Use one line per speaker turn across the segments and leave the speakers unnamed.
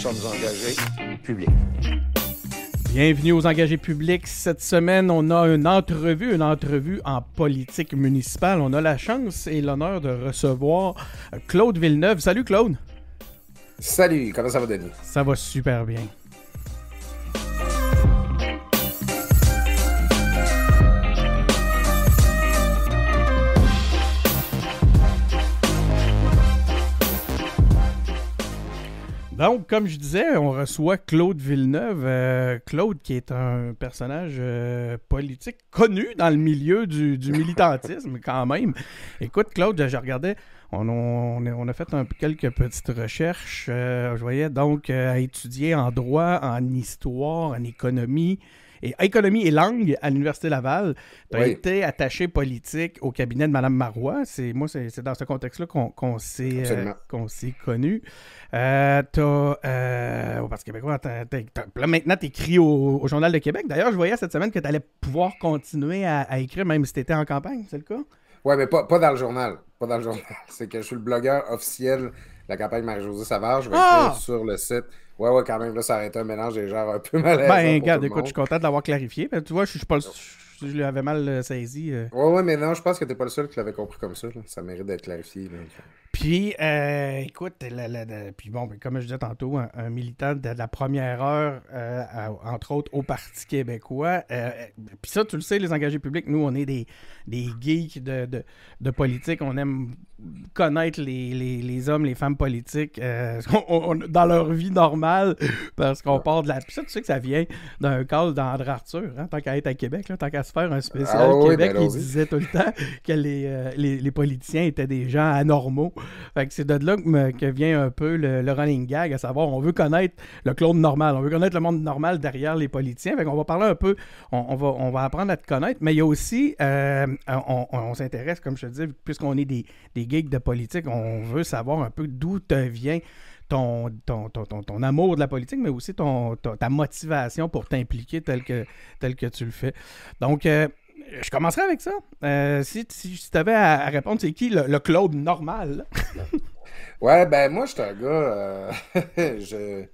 sommes engagés publics.
Bienvenue aux engagés publics. Cette semaine, on a une entrevue, une entrevue en politique municipale. On a la chance et l'honneur de recevoir Claude Villeneuve. Salut Claude.
Salut, comment ça va Denis?
Ça va super bien. Donc, comme je disais, on reçoit Claude Villeneuve. Euh, Claude, qui est un personnage euh, politique connu dans le milieu du, militantisme, quand même. Écoute, Claude, je regardais, on, on, a fait un, quelques petites recherches. Euh, je voyais donc à étudier en droit, en histoire, en économie et économie et langue à l'Université Laval. Tu as été attaché politique au cabinet de Mme Marois. C'est, moi, c'est, dans ce contexte-là qu'on, s'est, euh, qu'on s'est connu. Euh, as, euh, parce que là, maintenant, tu écris au, Journal de Québec. D'ailleurs, je voyais cette semaine que tu allais pouvoir continuer à, écrire même si tu étais en campagne, c'est le cas?
Oui, mais pas, pas dans le journal. Pas dans le journal. C'est que je suis le blogueur officiel de la campagne Marie-Josée Savard. Je vais ah! écrire sur le site Ouais, ouais, quand même, là, ça aurait été un mélange des genres un peu mal
Ben, regarde, écoute, je suis content de l'avoir clarifié. Ben, tu vois, je suis pas je l'avais mal euh, saisi. Euh.
Ouais, ouais, mais non, je pense que t'es pas le seul qui l'avait compris comme ça. Ça mérite d'être clarifié.
Puis, euh, écoute, puis bon, comme je disais tantôt, un, militant de, la première heure, euh, entre autres au Parti québécois. Euh, puis ça, tu le sais, les engagés publics, nous, on est des, des geeks de, de, politique. On aime connaître les, les, hommes, les femmes politiques dans leur vie normale parce qu'on part de la. Puis ça, tu sais que ça vient d'un call d'André Arthur, hein, tant qu'à être à Québec, tant qu'à se faire un spécial ah Québec, ben il disait tout le temps que les, les, les politiciens étaient des gens anormaux. Fait que c'est de là que, vient un peu le, running gag, à savoir, on veut connaître le clone normal, on veut connaître le monde normal derrière les politiciens. Fait qu'on va parler un peu, on, va, on va apprendre à te connaître, mais il y a aussi, euh, on, s'intéresse, comme je te dis, puisqu'on est des, des geeks de politique, on veut savoir un peu d'où te vient ton, ton, ton, amour de la politique, mais aussi ton, ta motivation pour t'impliquer tel que, tel que tu le fais. Donc, euh, je commencerai avec ça. Euh, si, si, tu avais à, répondre, c'est qui le, Claude normal?
ouais, ben moi, je suis un gars. Euh, je...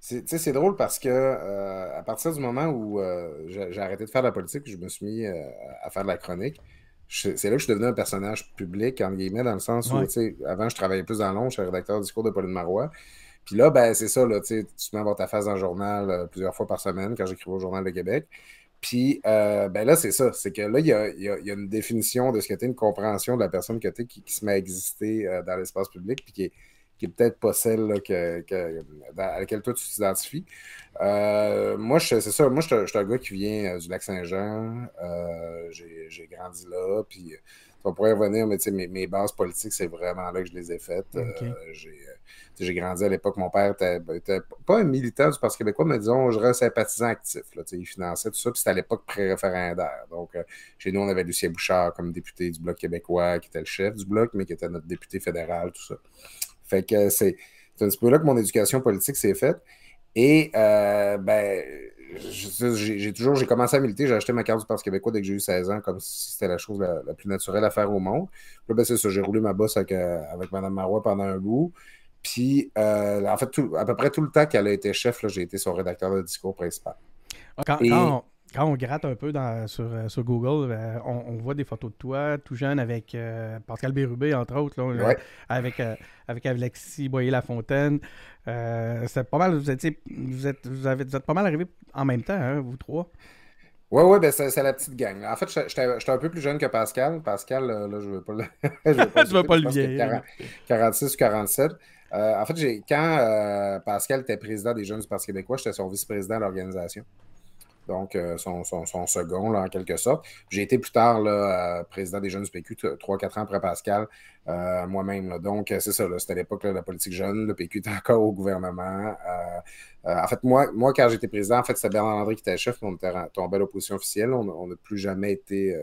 C'est drôle parce que euh, à partir du moment où j'ai arrêté de faire de la politique, je me suis mis à faire de la chronique. C'est là que je suis devenu un personnage public, en guillemets, dans le sens où, avant, je travaillais plus dans l'ombre, je suis rédacteur du discours de Pauline Marois. Puis là, ben, c'est ça, là, tu mets à voir ta face dans le journal plusieurs fois par semaine quand j'écrivais au Journal de Québec. Puis euh, ben là, c'est ça. C'est que là, il y a, une définition de ce que tu une compréhension de la personne que tu qui, qui, se met à exister euh, dans l'espace public, puis qui est, peut-être pas celle à laquelle toi tu t'identifies. Euh, moi, c'est ça. Moi, je suis un gars qui vient du Lac-Saint-Jean. J'ai grandi là. Puis on pourrait revenir, mais mes, mes bases politiques, c'est vraiment là que je les ai faites. j'ai j'ai grandi à l'époque, mon père était, ben, pas un militant du Parti québécois, mais disons, je un sympathisant actif. Là, il finançait tout ça, puis c'était à l'époque pré-référendaire. Donc, euh, chez nous, on avait Lucien Bouchard comme député du Bloc québécois, qui était le chef du Bloc, mais qui était notre député fédéral, tout ça. Fait que c'est un petit peu là que mon éducation politique s'est faite. Et, euh, ben, j'ai toujours, j'ai commencé à militer, j'ai acheté ma carte du Parti québécois dès que j'ai eu 16 ans, comme si c'était la chose la, plus naturelle à faire au monde. Puis ben, c'est ça, j'ai roulé ma bosse avec, euh, avec Mme Marois pendant un bout. Puis, euh, en fait, à peu près tout le temps qu'elle a été chef, j'ai été son rédacteur de discours principal.
Quand, on, gratte un peu sur, euh, sur, Google, euh, on, voit des photos de toi, tout jeune, avec Pascal Bérubé, entre autres, avec, avec Alexis Boyer-Lafontaine. c'est pas mal, vous, étiez, vous, êtes, vous, avez, êtes pas mal arrivés en même temps, hein, vous trois.
Oui, oui, ben c'est la petite gang. En fait, j'étais un peu plus jeune que Pascal. Pascal, là, je ne veux pas le.
je veux pas, veux pas le vieillir.
46 ou 47. Euh, en fait, quand euh, Pascal était président des Jeunes du Parti québécois, j'étais son vice-président de l'organisation. Donc, euh, son, second, là, en quelque sorte. J'ai été plus tard là, président des Jeunes du PQ, 3-4 ans après Pascal, moi-même. Donc, c'est ça, c'était l'époque de la politique jeune. Le PQ était encore au gouvernement. en fait, moi, moi quand j'étais président, en fait, c'était Bernard André qui était chef, mais on était tombé à l'opposition officielle. On n'a plus jamais été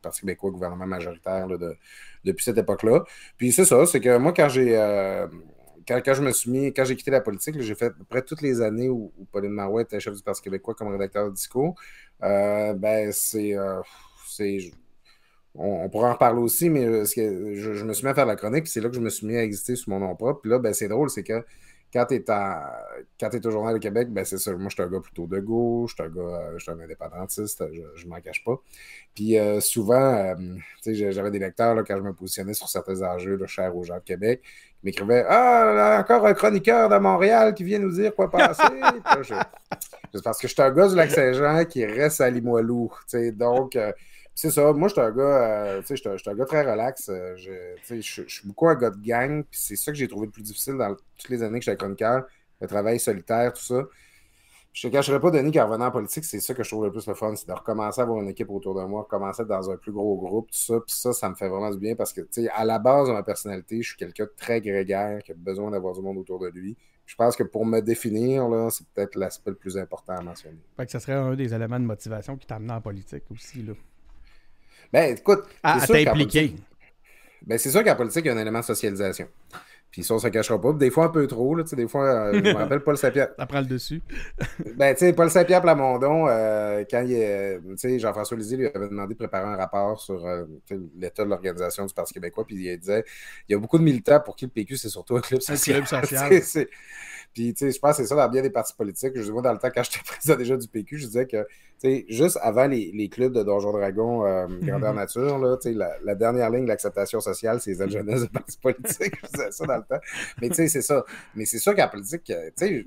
Parti québécois gouvernement majoritaire de, depuis cette époque-là. Puis c'est ça, c'est que moi, quand j'ai. Euh, quand, je me suis mis, quand j'ai quitté la politique, j'ai fait à peu près toutes les années où, Pauline Marois était chef du Parti québécois comme rédacteur de discours. Euh, ben, c'est. Euh, on, pourra en reparler aussi, mais je, me suis mis à faire la chronique, puis c'est là que je me suis mis à exister sous mon nom propre. Puis là, ben, c'est drôle, c'est que quand tu es, au Journal de Québec, ben c'est ça. Moi, je suis un gars plutôt de gauche, je suis un gars, je suis un indépendantiste, je ne m'en cache pas. Puis euh, souvent, euh, j'avais des lecteurs là, quand je me positionnais sur certains enjeux chers aux gens de Québec qui m'écrivaient Ah, encore un chroniqueur de Montréal qui vient nous dire quoi passer. Parce que je suis un gars du Lac-Saint-Jean qui reste à Limoilou. Donc, euh, c'est ça. Moi, je suis un gars, je suis un gars très relax. je, je suis beaucoup un gars de gang. C'est ça que j'ai trouvé le plus difficile dans toutes les années que j'étais chroniqueur, le travail solitaire, tout ça. Je te cacherai pas, Denis, qu'en revenant en politique, c'est ça que je trouve le plus le fun, c'est de recommencer à avoir une équipe autour de moi, recommencer dans un plus gros groupe, tout ça. Puis ça, ça me fait vraiment du bien parce que, tu sais, à la base de ma personnalité, je suis quelqu'un de très grégaire, qui a besoin d'avoir du monde autour de lui. Je pense que pour me définir, là, c'est peut-être l'aspect le plus important à mentionner.
Fait que ça serait un des éléments de motivation qui t'amène en politique aussi, là.
Ben, écoute.
À, à t'impliquer.
Ben, c'est sûr qu'en politique, il y a un élément de socialisation. Puis ça, on se cachera pas. Des fois, un peu trop. Là, des fois, euh, je me rappelle Paul Saint-Pierre.
Ça prend le dessus.
ben, tu sais, Paul Saint-Pierre Plamondon, euh, quand il est. Tu sais, Jean-François Lisée lui avait demandé de préparer un rapport sur euh, l'état de l'organisation du Parti québécois. Puis il disait il y a beaucoup de militants pour qui le PQ, c'est surtout un club social. Un club social. Puis, tu sais, je pense que c'est ça dans bien des partis politiques. Je dis, moi, dans le temps, quand j'étais président déjà du PQ, je disais que, tu juste avant les, les, clubs de Donjon Dragon, euh, Grandeur Nature, là, tu la, la, dernière ligne de l'acceptation sociale, c'est les aides jeunesse de partis politiques. je disais ça dans le temps. Mais, tu sais, c'est ça. Mais c'est sûr qu'en politique, tu sais,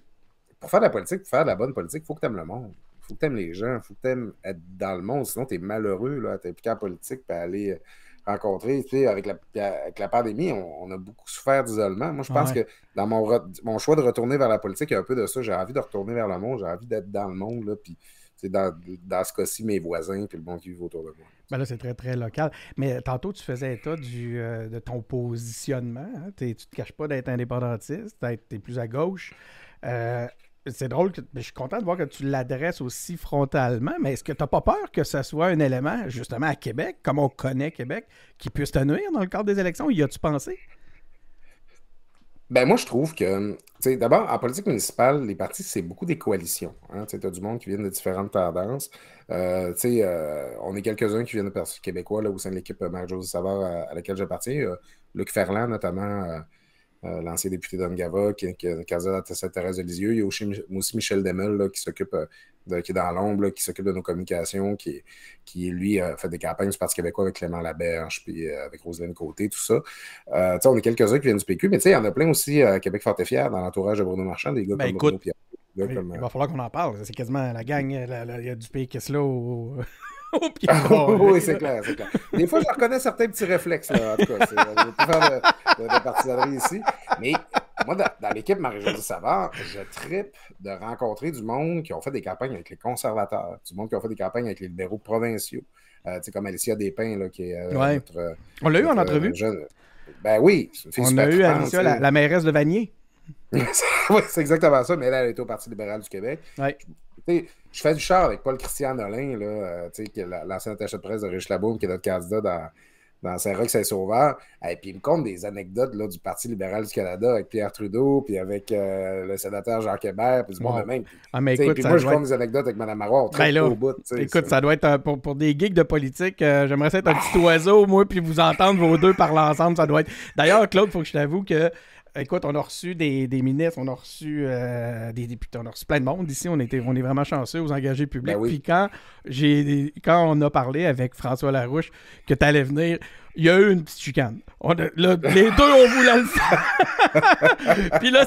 pour faire de la politique, pour faire de la bonne politique, il faut que tu aimes le monde. Il faut que tu aimes les gens. Il faut que tu aimes être dans le monde. Sinon, tu es malheureux, là, t'es impliqué en politique, puis aller rencontré. Tu sais, avec, la, avec la pandémie, on, a beaucoup souffert d'isolement. Moi, je pense que dans mon, mon, choix de retourner vers la politique, il y a un peu de ça. J'ai envie de retourner vers le monde, j'ai envie d'être dans le monde. Là, puis, dans, dans ce cas-ci, mes voisins puis le monde qui vit autour de moi.
Ben là, c'est très, très local. Mais tantôt, tu faisais état du, euh, de ton positionnement. Hein. Tu ne te caches pas d'être indépendantiste, tu es plus à gauche. Euh, c'est drôle, que, je suis content de voir que tu l'adresses aussi frontalement, mais est-ce que tu n'as pas peur que ce soit un élément, justement, à Québec, comme on connaît Québec, qui puisse te nuire dans le cadre des élections? Y as-tu pensé?
Ben moi, je trouve que, d'abord, en politique municipale, les partis, c'est beaucoup des coalitions. Hein? Tu as du monde qui vient de différentes tendances. Euh, euh, on est quelques-uns qui viennent de Parti québécois là, au sein de l'équipe Marie-Josée Savard à, laquelle j'appartiens. Luc Ferland, notamment, euh, euh, l'ancien député d'Angava, qui, qui, qui a Thérèse de Lisieux. Il y a aussi, Michel Demel qui s'occupe euh, de, qui est dans l'ombre, qui s'occupe de nos communications, qui, qui lui fait des campagnes du Parti québécois avec Clément Laberge, puis euh, avec Roselyne Côté, tout ça. on est quelques-uns qui viennent du PQ, mais il y en a plein aussi à Québec Fort et Fier, dans l'entourage de Bruno Marchand, des gars
ben, comme Bruno Pierre. Il va falloir qu'on en parle. C'est quasiment la gang. Il y a du PQ là au...
oui, c'est clair, c'est clair. Des fois, je reconnais certains petits réflexes, là, en tout cas. Je vais faire de, de, de partisanerie ici. Mais moi, dans, l'équipe Marie-Josée Savard, je tripe de rencontrer du monde qui ont fait des campagnes avec les conservateurs, du monde qui ont fait des campagnes avec les libéraux provinciaux. Euh, tu sais, comme Alicia Despins, là, qui est euh,
notre, On l'a eu en entrevue?
Ben oui.
On a eu Alicia, la, la, mairesse de Vanier.
oui, c'est exactement ça, mais elle, elle était au Parti libéral du Québec.
Ouais
je fais du char avec Paul-Christian Nolin, là, euh, l'ancien attaché de presse de Rich Laboum, qui est notre candidat dans, dans Saint-Roch, Saint-Sauveur. Et puis il me compte des anecdotes là, du Parti libéral du Canada avec Pierre Trudeau, puis avec euh, le sénateur Jacques Hébert, puis du monde de même.
Ah, mais écoute,
puis moi, je compte des anecdotes avec Mme Marois. Ben
au bout. Écoute, ça doit être pour, pour, des geeks de politique. Euh, j'aimerais être un petit oiseau, moi, puis vous entendre vos deux parler ensemble. Ça doit être. D'ailleurs, Claude, il faut que je t'avoue que Écoute, on a reçu des, ministres, on a reçu euh, des députés, on a reçu plein de monde ici. On, était, on est vraiment chanceux aux engagés publics. Ben Puis quand, j'ai, quand on a parlé avec François Larouche que tu allais venir, il y a eu une petite chicane. les deux ont voulu le faire. Puis là,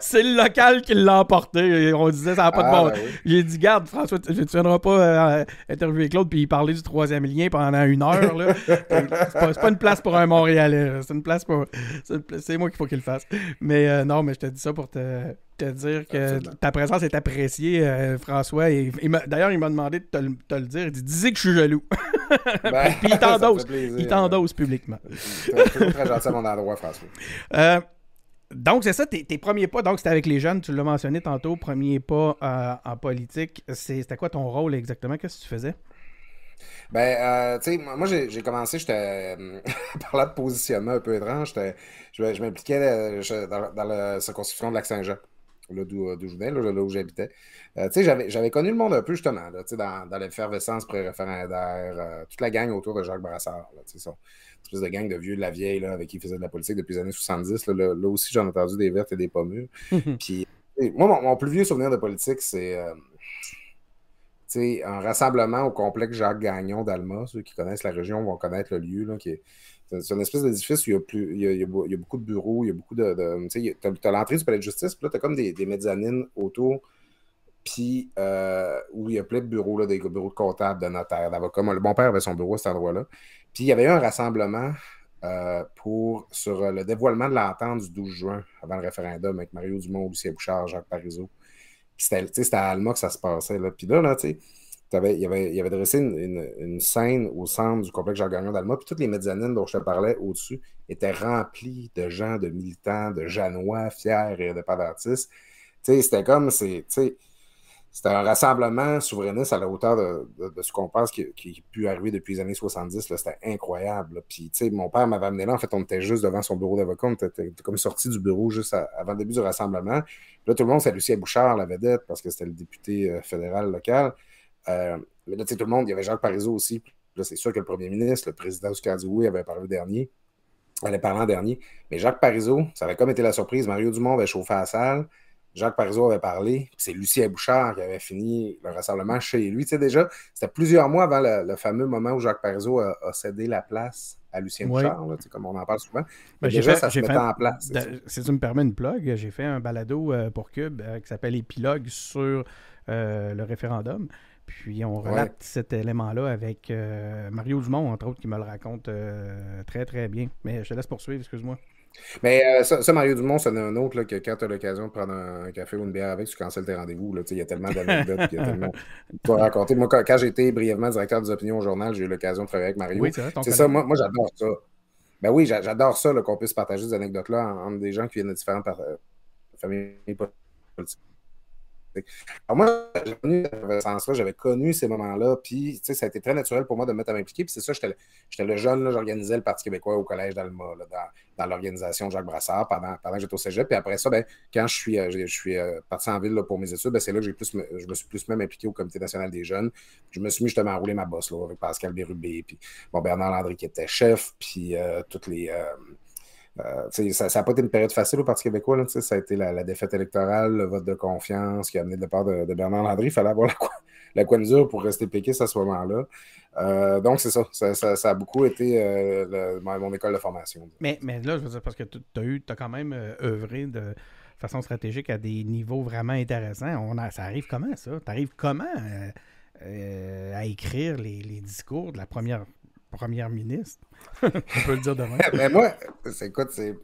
c'est le local qui l'a emporté. On disait, ça n'a pas de ah, bon. Ben j'ai dit, garde, François, tu ne viendras pas euh, interviewer Claude puis il parlait du troisième lien pendant une heure. C'est pas, pas, une place pour un Montréalais. C'est une place pour. C'est moi qu'il faut qu'il le fasse. Mais euh, non, mais je te dis ça pour te te dire que ta présence est appréciée, euh, François. Et, D'ailleurs, il m'a demandé de te, le dire. Il dit Disais que je suis jaloux. Ben, Puis il t'endosse. Il t'endosse publiquement.
C'est très gentil à mon endroit, François.
Euh, donc, c'est ça, tes, premiers pas. Donc, c'était avec les jeunes, tu l'as mentionné tantôt, premier pas euh, en politique. C'était quoi ton rôle exactement? Qu'est-ce que tu faisais?
Ben, tu sais, moi, j'ai commencé, j'étais, par là de positionnement un peu étrange, je, je m'impliquais dans, dans, la circonscription de Lac-Saint-Jean là d'où je venais, là, où j'habitais. tu sais, j'avais connu le monde un peu, justement, là, dans, dans l'effervescence pré-référendaire, toute la gang autour de Jacques Brassard, là, son espèce de gang de vieux de la vieille, là, avec qui il faisait de la politique depuis les années 70. Là, là, aussi, j'en ai entendu des vertes et des pommures. Puis, moi, mon, plus vieux souvenir de politique, c'est un rassemblement au complexe Jacques Gagnon d'Alma. Ceux qui connaissent la région vont connaître le lieu. Là, qui est, c'est une espèce d'édifice où il y, a plus, il, y a, beaucoup de bureaux, il y a beaucoup de. tu as, l'entrée du palais de justice, puis là, tu as comme des, mezzanines autour, puis euh, où il y a plein de bureaux, là, des bureaux de comptables, de notaires, d'avocats. Le bon père avait son bureau à cet endroit-là. Puis il y avait eu un rassemblement euh, pour, sur le dévoilement de l'entente du 12 juin, avant le référendum, avec Mario Dumont, Lucien Bouchard, Jacques Parizeau. C'était à Alma que ça se passait. Là. Puis là, là tu sais il, avait, il avait dressé une, scène au centre du complexe Jean-Gagnon d'Alma, puis toutes les mezzanines dont je te parlais au-dessus étaient remplies de gens, de militants, de Janois fiers et indépendantistes. C'était comme, c'est, un rassemblement souverainiste à la hauteur de, ce qu'on pense qui, qui, a pu arriver depuis les années 70. C'était incroyable. Puis, mon père m'avait amené là. En fait, on était juste devant son bureau d'avocat. On était, comme sorti du bureau juste avant le début du rassemblement. là, tout le monde, c'est Lucien Bouchard, la vedette, parce que c'était le député euh, fédéral local. Euh, mais là, tu sais, tout le monde, il y avait Jacques Parizeau aussi. Là, c'est sûr que le premier ministre, le président du Dioui avait parlé dernier. Elle est parlé en dernier. Mais Jacques Parizeau, ça avait comme été la surprise. Mario Dumont avait chauffé la salle. Jacques Parizeau avait parlé. C'est Lucien Bouchard qui avait fini le rassemblement chez lui. Tu sais, déjà, c'était plusieurs mois avant le, fameux moment où Jacques Parizeau a, cédé la place à Lucien Bouchard, là, comme on en parle souvent.
Ben, déjà, ça se mettait en place. Si tu me permets une plug, j'ai fait un balado euh, pour Cube euh, qui s'appelle Épilogue sur le référendum. Puis on relate cet élément-là avec euh, Mario Dumont, entre autres, qui me le raconte euh, très, très bien. Mais je te laisse poursuivre, excuse-moi.
Mais euh, ça, Mario Dumont, c'est un autre là, que quand tu as l'occasion de prendre un, café ou une bière avec, tu cancelles tes rendez-vous. Il y a tellement d'anecdotes, il y a tellement de raconter. Moi, quand, j'étais brièvement directeur des opinions au journal, j'ai eu l'occasion de travailler avec Mario. Oui, c'est ça, moi, moi j'adore ça. Ben oui, j'adore ça, qu'on puisse partager des anecdotes-là entre des gens qui viennent de différentes familles politiques. Alors moi, j'avais connu ces moments-là, puis ça a été très naturel pour moi de me mettre à m'impliquer. Puis c'est ça, j'étais le jeune, j'organisais le Parti québécois au Collège d'Alma, dans, l'organisation Jacques Brassard pendant, pendant que j'étais au cégep. Puis après ça, ben, quand je suis, euh, je, suis euh, parti en ville pour mes études, ben, c'est là que j'ai plus, je me suis plus même impliqué au Comité national des jeunes. Je me suis mis justement à rouler ma bosse là, avec Pascal Bérubé, puis bon, Bernard Landry qui était chef, puis euh, toutes les... ça n'a pas été une période facile au Parti québécois. ça a été la, défaite électorale, le vote de confiance qui a amené le départ de, Bernard Landry. Il fallait avoir la, la pour rester péquiste à ce moment-là. Euh, donc, c'est ça. Ça, a beaucoup été euh, mon école de formation.
Mais, là, je veux dire, parce que tu as, quand même œuvré de façon stratégique à des niveaux vraiment intéressants. Ça arrive comment, ça? Tu arrives comment à écrire les, les, discours de la première première ministre. On peut le dire demain.
mais moi, écoute, c'est,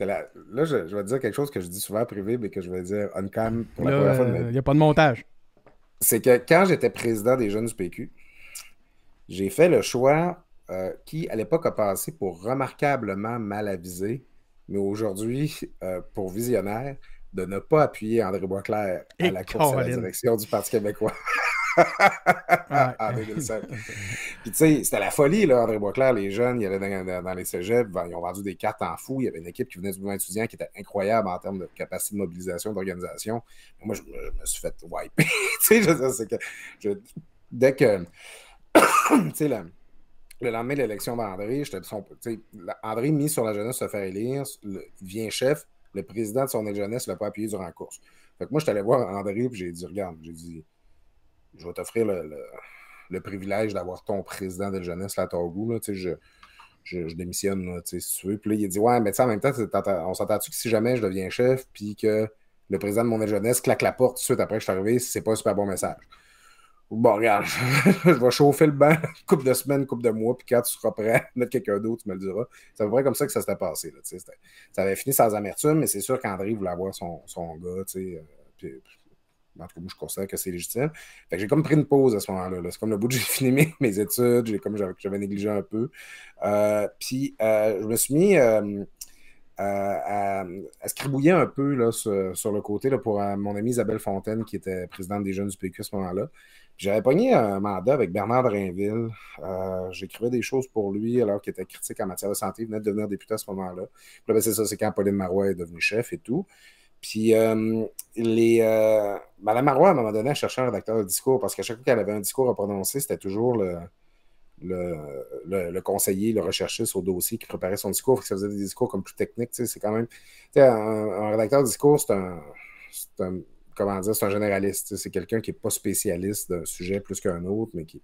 là, je, vais te dire quelque chose que je dis souvent privé, mais que je vais dire on cam pour la première fois
Il n'y a pas de montage.
C'est que quand j'étais président des jeunes du PQ, j'ai fait le choix euh, qui, à l'époque, a passé pour remarquablement mal avisé, mais aujourd'hui, euh, pour visionnaire, de ne pas appuyer André Boisclair à la course à la direction du Parti québécois. en 2007. Puis tu sais, c'était la folie, là, André Boisclair, les jeunes, ils allaient dans, les cégeps, ils ont vendu des cartes en fou, il y avait une équipe qui venait du mouvement étudiant qui était incroyable en termes de capacité de mobilisation, d'organisation. Moi, je, me suis fait wiper. tu sais, c'est que dès que, tu sais, le, lendemain de l'élection d'André, son, André mis sur la jeunesse se faire élire, il vient chef, le président de son jeunesse ne l'a pas appuyé durant la course. Fait que moi, je suis allé voir André, puis j'ai dit, regarde, j'ai dit, je vais t'offrir le, privilège d'avoir ton président de jeunesse ton goût. Là, je, je, je, démissionne si tu veux. Puis là, il a dit Ouais, mais en même temps, on s'entend-tu que si jamais je deviens chef, puis que le président de mon jeunesse claque la porte tout de suite après que je suis arrivé, c'est pas un super bon message. Bon, regarde, je vais chauffer le banc coupe de semaines, coupe de mois, puis quand tu seras prêt mettre quelqu'un d'autre, tu me le diras. C'est à peu près comme ça que ça s'était passé. Là, ça avait fini sans amertume, mais c'est sûr qu'André voulait avoir son, son gars. Euh, puis, en tout cas, moi, je considère que c'est légitime. Fait que j'ai comme pris une pause à ce moment-là. C'est comme le bout de j'ai fini mes, études, j'ai comme j'avais négligé un peu. Euh, puis euh, je me suis mis euh, à, scribouiller un peu là, sur, le côté là, pour mon amie Isabelle Fontaine, qui était présidente des jeunes du PQ à ce moment-là. J'avais pogné un mandat avec Bernard Drainville. J'écrivais des choses pour lui alors qu'il était critique en matière de santé. Il venait de devenir député à ce moment-là. Puis ben, c'est ça, c'est quand Pauline Marois est devenue chef et tout. Puis, euh, les, euh, Madame Marois, à un moment donné, elle cherchait un rédacteur de discours parce qu'à chaque fois qu'elle avait un discours à prononcer, c'était toujours le, le, conseiller, le recherchiste au dossier qui préparait son discours. ça faisait des discours comme plus techniques. C'est quand même. Un, un, rédacteur de discours, c'est un, un, Comment dire, c'est un généraliste. C'est quelqu'un qui n'est pas spécialiste d'un sujet plus qu'un autre, mais qui,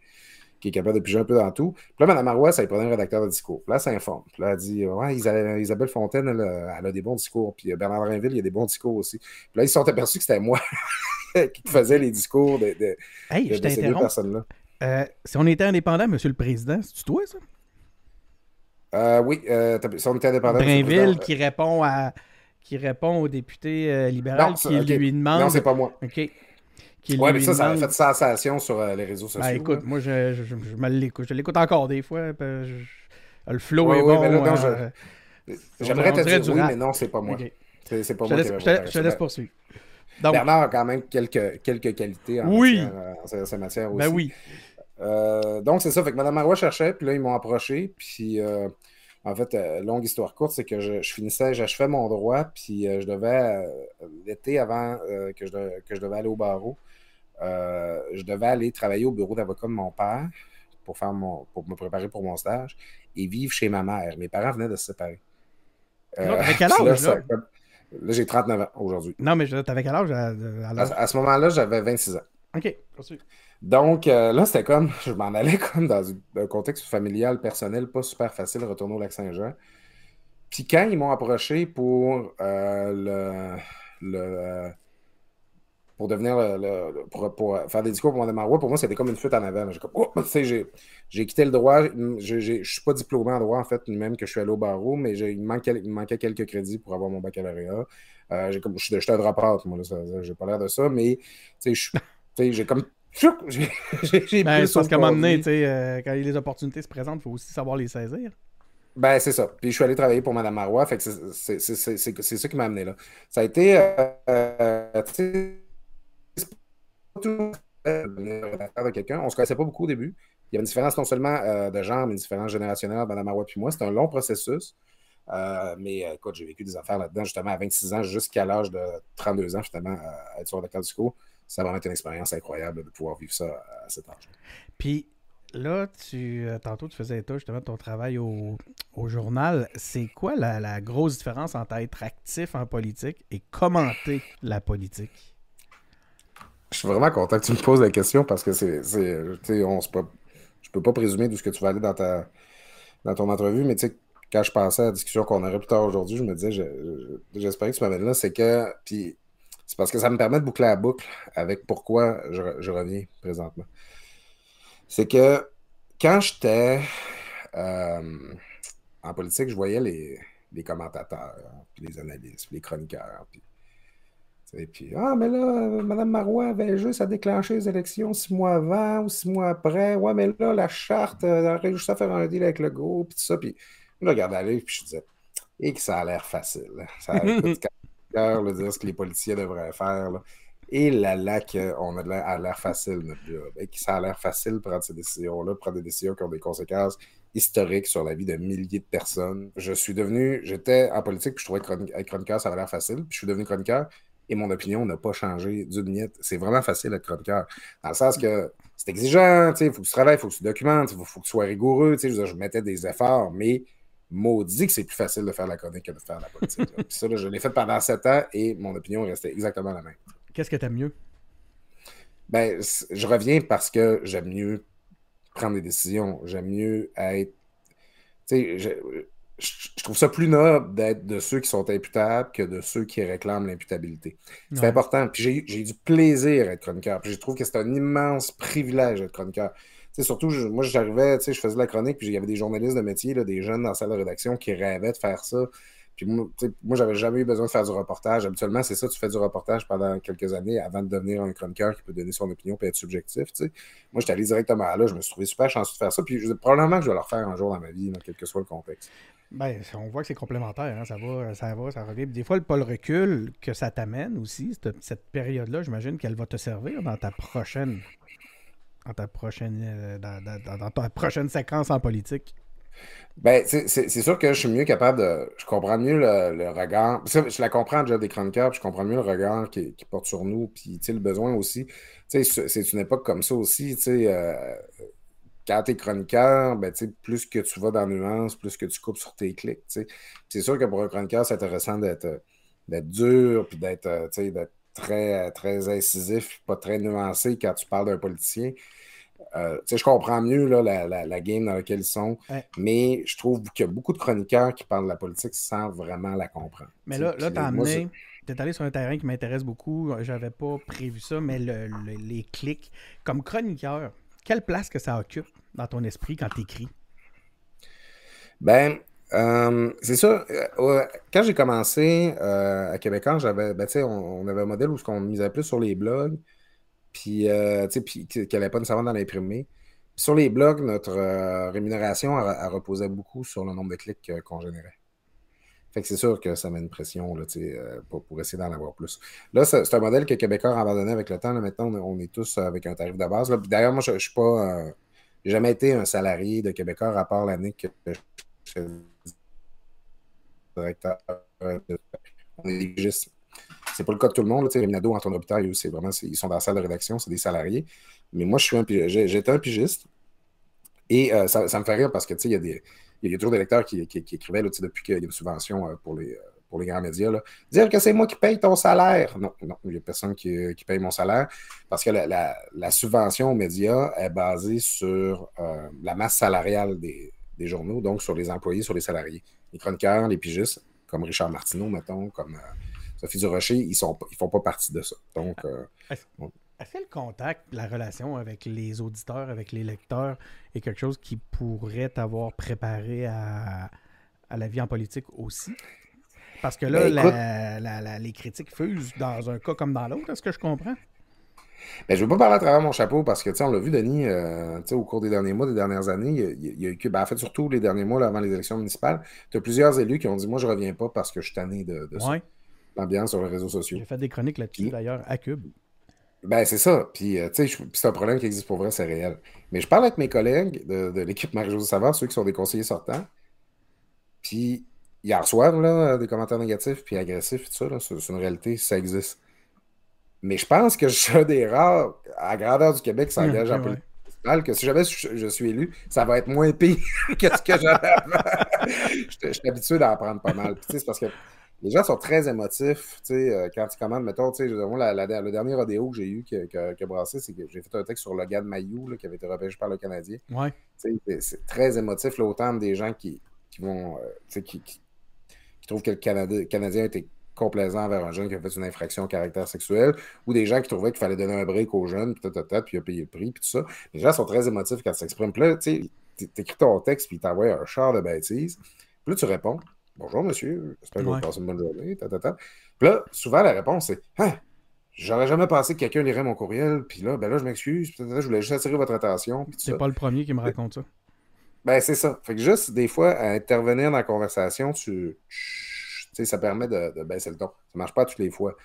qui est capable de piger un peu dans tout. Puis là, Mme Marois, ça lui prenait un rédacteur de discours. Puis là, ça informe. Puis là, elle dit Ouais, Isabelle Fontaine, elle, a des bons discours. Puis Bernard Rainville, il y a des bons discours aussi. Puis là, ils se sont aperçus que c'était moi qui faisais les discours de, de,
ces deux personnes-là. Euh, si on était indépendant, Monsieur le Président, c'est-tu toi, ça?
Euh, oui, euh, si on était indépendant.
Brinville qui répond à qui répond au député euh, libéral qui lui demande.
Non, c'est pas moi.
OK.
Oui, mais ça, ça a fait sensation sur euh, les réseaux ben, sociaux.
Ben, écoute, moi, je, je, je, me l'écoute. Je l'écoute encore des fois. le flow est bon. Euh,
j'aimerais te dire oui, mais non, c'est pas moi. C'est pas
je
moi
laisse, qui Je te laisse poursuivre.
Donc, Bernard a quand même quelques, quelques qualités en
oui.
matière, en sa matière
ben
aussi.
Ben oui.
Euh, donc, c'est ça. Fait que Mme Marois cherchait, puis là, ils m'ont approché. Puis, euh, en fait, euh, longue histoire courte, c'est que je, je finissais, j'achevais mon droit, puis je devais, l'été avant que, je, que je devais aller au barreau, je devais aller travailler au bureau d'avocat de mon père pour, faire mon, pour me préparer pour mon stage et vivre chez ma mère. Mes parents venaient de se séparer.
Euh, quel âge, là?
Là, j'ai 39 ans aujourd'hui.
Non, mais t'avais quel âge à,
à, ce moment-là, j'avais 26 ans.
OK.
Donc, euh, là, c'était comme, je m'en allais comme dans un contexte familial, personnel, pas super facile, retourner au Lac-Saint-Jean. Puis quand ils m'ont approché pour euh, le, le pour devenir le, pour, faire des discours pour Mme Marois, pour moi, c'était comme une fuite en avant. J'ai oh, j'ai quitté le droit. Je ne suis pas diplômé en droit, en fait, même que je suis allé au barreau, mais il me, manquait, il manquait quelques crédits pour avoir mon baccalauréat. Euh, j'ai comme, je suis un drop moi, j'ai pas l'air de ça, mais j'ai comme.
j'ai ben, parce qu'à euh, quand les opportunités se présentent, il faut aussi savoir les saisir.
Ben, c'est ça. Puis je suis allé travailler pour Mme Marois, fait que c'est ça qui m'a amené là. Ça a été. Euh, de quelqu'un. On ne se connaissait pas beaucoup au début. Il y avait une différence non seulement euh, de genre, mais une différence générationnelle Mme Marois puis moi. C'était un long processus. Euh, mais euh, écoute, j'ai vécu des affaires là-dedans, justement, à 26 ans, jusqu'à l'âge de 32 ans, finalement, à être sur le cadre du cours. Ça va être une expérience incroyable de pouvoir vivre ça à cet âge.
Puis là, tu, tantôt, tu faisais état justement de ton travail au, journal. C'est quoi la, grosse différence entre être actif en politique et commenter la politique?
Je suis vraiment content que tu me poses la question parce que c'est. Je peux pas présumer d'où ce que tu vas aller dans ta dans ton entrevue, mais tu sais, quand je pensais à la discussion qu'on aurait plus tard aujourd'hui, je me disais, j'espérais que tu m'amènes là, c'est que. Puis c'est parce que ça me permet de boucler la boucle avec pourquoi je, reviens présentement. C'est que quand j'étais euh, en politique, je voyais les, les commentateurs, puis les analystes, puis les chroniqueurs, puis et puis, ah, mais là, Mme Marois avait juste à déclencher les élections six mois avant ou six mois après. Ouais, mais là, la charte, elle aurait juste à faire un deal avec le groupe, puis tout ça. Puis, je regardais aller, puis je disais, et que ça a l'air facile. Ça a l'air de dire ce que les policiers devraient faire. Et là, là, qu'on a l'air facile, notre job. Et que ça a l'air facile de prendre ces décisions-là, prendre des décisions qui ont des conséquences historiques sur la vie de milliers de personnes. Je suis devenu, j'étais en politique, puis je trouvais que chroniqueur, ça avait l'air facile. Puis je suis devenu chroniqueur, et mon opinion n'a pas changé d'une miette. C'est vraiment facile d'être chroniqueur. Dans le sens que c'est exigeant, il faut que tu travailles, il faut que tu documentes, il faut, que tu sois rigoureux. Je, je, mettais des efforts, mais maudit que c'est plus facile de faire la chronique que de faire la politique. Puis ça, je l'ai fait pendant sept ans et mon opinion restait exactement la même.
Qu'est-ce que tu aimes mieux?
Ben, je reviens parce que j'aime mieux prendre des décisions. J'aime mieux être. Tu sais, je trouve ça plus noble d'être de ceux qui sont imputables que de ceux qui réclament l'imputabilité. C'est important. Puis j'ai eu du plaisir à être chroniqueur. Puis je trouve que c'est un immense privilège d'être chroniqueur. sais, surtout, moi, j'arrivais, je faisais la chronique, puis il y avait des journalistes de métier, là, des jeunes dans la salle de rédaction qui rêvaient de faire ça. Puis moi, moi j'avais jamais eu besoin de faire du reportage. Habituellement, c'est ça, tu fais du reportage pendant quelques années avant de devenir un chroniqueur qui peut donner son opinion et être subjectif. Moi, j'étais allé directement là, je me suis trouvé super chanceux de faire ça. Puis probablement que je vais le refaire un jour dans ma vie, quel que soit le contexte.
Ben, on voit que c'est complémentaire, hein. ça va, ça va, ça revient. Des fois, le, pas le recul que ça t'amène aussi, cette, période-là, j'imagine qu'elle va te servir dans ta prochaine dans ta prochaine euh, dans, ta prochaine séquence en politique.
Ben, c'est sûr que je suis mieux capable de. Je comprends mieux le, regard. je la comprends déjà des chroniqueurs, puis je comprends mieux le regard qui, porte sur nous, puis le besoin aussi. C'est une époque comme ça aussi. Euh, quand tu es chroniqueur, ben, plus que tu vas dans la nuance, plus que tu coupes sur tes clics. C'est sûr que pour un chroniqueur, c'est intéressant d'être dur, puis d'être euh, très, très incisif, pas très nuancé quand tu parles d'un politicien. Euh, je comprends mieux la, la, game dans laquelle ils sont, mais je trouve qu'il y a beaucoup de chroniqueurs qui parlent de la politique sans vraiment la comprendre.
Mais là, là tu as amené, tu es allé sur un terrain qui m'intéresse beaucoup. J'avais pas prévu ça, mais les clics. Comme chroniqueur, quelle place que ça occupe dans ton esprit quand tu écris?
Ben, euh, c'est ça. Euh, quand j'ai commencé à Québécois, j'avais, ben, on, on, avait un modèle où on misait plus sur les blogs puis, euh, puis qu'elle n'avait pas nécessairement dans l'imprimé. Sur les blogs, notre euh, rémunération reposait beaucoup sur le nombre de clics euh, qu'on générait. Fait que c'est sûr que ça met une pression là, pour, pour, essayer d'en avoir plus. Là, c'est un modèle que Québécois a abandonné avec le temps. maintenant, on est tous avec un tarif de base. D'ailleurs, moi, je ne suis pas. jamais été un salarié de Québécois à part l'année que je suis directeur. On est c'est pas le cas de tout le monde. Réminado, Antoine Robitaille, c'est vraiment, ils sont dans la salle de rédaction, c'est des salariés. Mais moi, je suis un j'étais un pigiste. Et euh, ça, me fait rire parce que il y a y a toujours des lecteurs qui, écrivaient depuis qu'il y a une subvention euh, pour les, euh, pour les grands médias. Dire que c'est moi qui paye ton salaire. Non, non, il n'y a personne qui, paye mon salaire parce que la, subvention aux médias est basée sur la masse salariale des, des, journaux, donc sur les employés, sur les salariés. Les chroniqueurs, les pigistes, comme Richard Martineau, mettons, comme Sophie Durocher, ils ne ils font pas partie de ça. Donc, euh,
Est-ce que le contact, la relation avec les auditeurs, avec les lecteurs, est quelque chose qui pourrait t'avoir préparé à, la vie en politique aussi? Parce que là, ben, les critiques fusent dans un cas comme dans l'autre, est-ce que je comprends?
Mais ben, je ne veux pas parler à travers mon chapeau parce que, tu sais, on l'a vu, Denis, euh, au cours des derniers mois, des dernières années, il y a, eu, ben, en fait, surtout les derniers mois avant les élections municipales, tu as plusieurs élus qui ont dit Moi, je ne reviens pas parce que je suis tanné de, de ça l'ambiance sur les réseaux sociaux.
J'ai fait des chroniques là-dessus, d'ailleurs, à Cube.
Ben, c'est ça. Puis, euh, tu sais, c'est un problème qui existe pour vrai, c'est réel. Mais je parle avec mes collègues de, l'équipe Marie-Josée Savard, ceux qui sont des conseillers sortants. Puis, ils reçoivent là, des commentaires négatifs puis agressifs, tout ça. C'est une réalité, ça existe. Mais je pense que je suis un des rares à grandeur du Québec qui s'engage en politique que si jamais je, suis élu, ça va être moins pire que ce que j'avais avant. je, suis habitué d'en prendre pas mal. c'est parce que les gens sont très émotifs, tu sais, euh, quand ils commandent, mettons, tu sais, le dernier rodéo que j'ai eu qui, a brassé, c'est que j'ai fait un texte sur Logan Mayou, qui avait été repêché par le Canadien.
Ouais.
C'est très émotif, autant des gens qui, vont, euh, tu sais, qui, trouvent que le Canadien était complaisant envers un jeune qui a fait une infraction au caractère sexuel, ou des gens qui trouvaient qu'il fallait donner un break aux jeunes, puis puis il a payé le prix, puis tout ça. Les gens sont très émotifs quand ils s'expriment. Puis là, tu sais, t'écris ton texte, puis ils t'envoient un char de bêtises. Puis là, tu réponds. Bonjour, monsieur. J'espère que vous passez une bonne journée. Puis là, souvent, la réponse, c'est Ah, j'aurais jamais pensé que quelqu'un lirait mon courriel. Puis là, ben là, je m'excuse. Je voulais juste attirer votre attention.
C'est pas le premier qui me raconte ça.
Ben, c'est ça. Fait que juste, des fois, à intervenir dans la conversation, tu. sais, ça permet de, baisser le ton. Ça marche pas toutes les fois.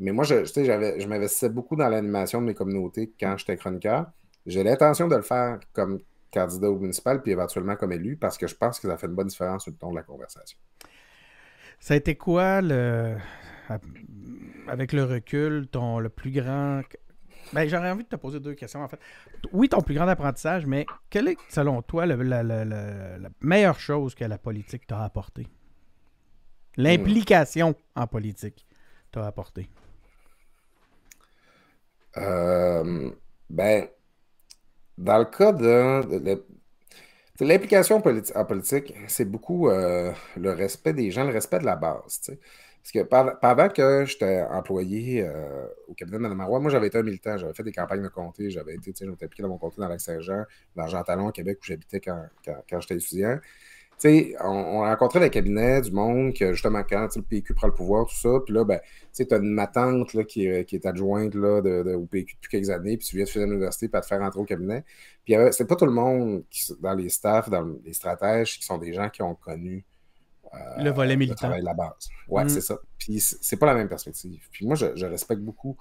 Mais moi, je, je m'investissais beaucoup dans l'animation de mes communautés quand j'étais chroniqueur. J'ai l'intention de le faire comme candidat au municipal, puis éventuellement comme élu, parce que je pense que ça fait une bonne différence sur le ton de la conversation.
Ça a été quoi, le, avec le recul, ton le plus grand. Ben, J'aurais envie de te poser deux questions, en fait. Oui, ton plus grand apprentissage, mais quelle est, selon toi, la, meilleure chose que la politique t'a apporté? L'implication en politique t'a apporté?
Euh, ben, dans le cas de, l'implication en politique, c'est beaucoup euh, le respect des gens, le respect de la base. Parce que pendant que j'étais employé euh, au cabinet de Mme Marois, moi j'avais été un militant, j'avais fait des campagnes de comté, j'avais été, impliqué dans mon comté dans Lac-Saint-Jean, dans Jean Talon, au Québec, où j'habitais quand j'étais étudiant sais, on, on rencontrait des cabinets du monde que justement quand le PQ prend le pouvoir, tout ça, puis là, ben, tu as une matante là, qui, est, qui est adjointe là, de, au PQ depuis quelques années, puis tu viens de finir l'université pour te faire rentrer au cabinet. Puis c'est pas tout le monde qui, dans les staffs, dans les stratèges, qui sont des gens qui ont connu
euh, le volet militant.
Le travail de la base. Ouais, mm. c'est ça. Puis c'est pas la même perspective. Puis moi, je, je, respecte beaucoup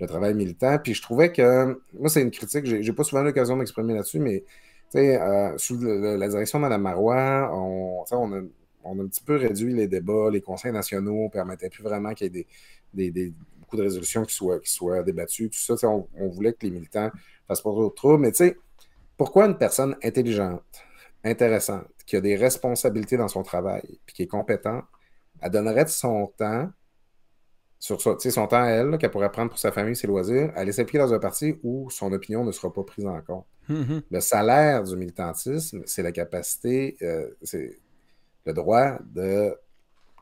le travail militant. Puis je trouvais que, moi, c'est une critique, j'ai pas souvent l'occasion de m'exprimer là-dessus, mais euh, sous la direction de Mme Marois, on, a, un petit peu réduit les débats. Les conseils nationaux ne permettaient plus vraiment qu'il y ait des, beaucoup de résolutions qui soient, débattues. Tout ça, on, on, voulait que les militants fassent pas trop de troubles. Mais tu sais, pourquoi une personne intelligente, intéressante, qui a des responsabilités dans son travail, puis qui est compétente, elle donnerait de son temps sur ça, son temps à elle, qu'elle pourrait prendre pour sa famille, ses loisirs, aller s'impliquer dans un parti où son opinion ne sera pas prise en compte.
Mm-hmm.
Le salaire du militantisme, c'est la capacité, euh, c'est le droit de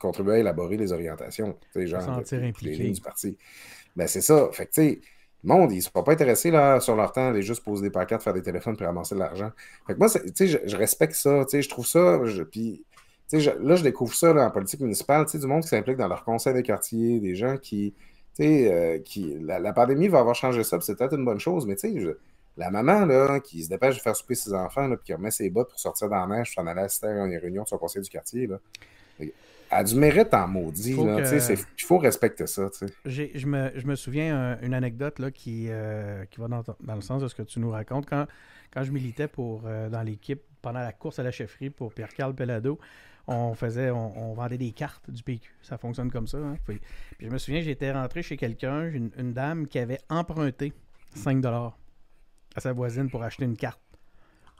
contribuer à élaborer les orientations,
genre les lignes
du parti. Ben, c'est ça. Fait que, tu sais, le monde, ils ne sont pas intéressés là, sur leur temps, aller juste poser des pancartes, faire des téléphones pour ramasser de l'argent. Fait que moi, tu sais, je, je, respecte ça, tu sais, je trouve ça, je, puis là, je découvre ça en politique municipale, du monde qui s'implique dans leur conseil de quartier, des gens qui. Euh, qui la, pandémie va avoir changé ça, c'est peut-être une bonne chose, mais la maman là, qui se dépêche de faire souper ses enfants, puis qui remet ses bottes pour sortir dans la neige, pour aller assister à une réunion de son conseil du quartier, là, a du mérite en maudit. Il faut respecter ça.
Je me, je me souviens une anecdote là, qui, euh, qui va dans, dans, le sens de ce que tu nous racontes. Quand, quand je militais pour, euh, dans l'équipe pendant la course à la chefferie pour Pierre-Carl Pelado, on faisait, on, vendait des cartes du PQ. Ça fonctionne comme ça. Hein. Puis, je me souviens, j'étais rentré chez quelqu'un, une, une, dame qui avait emprunté 5 à sa voisine pour acheter une carte.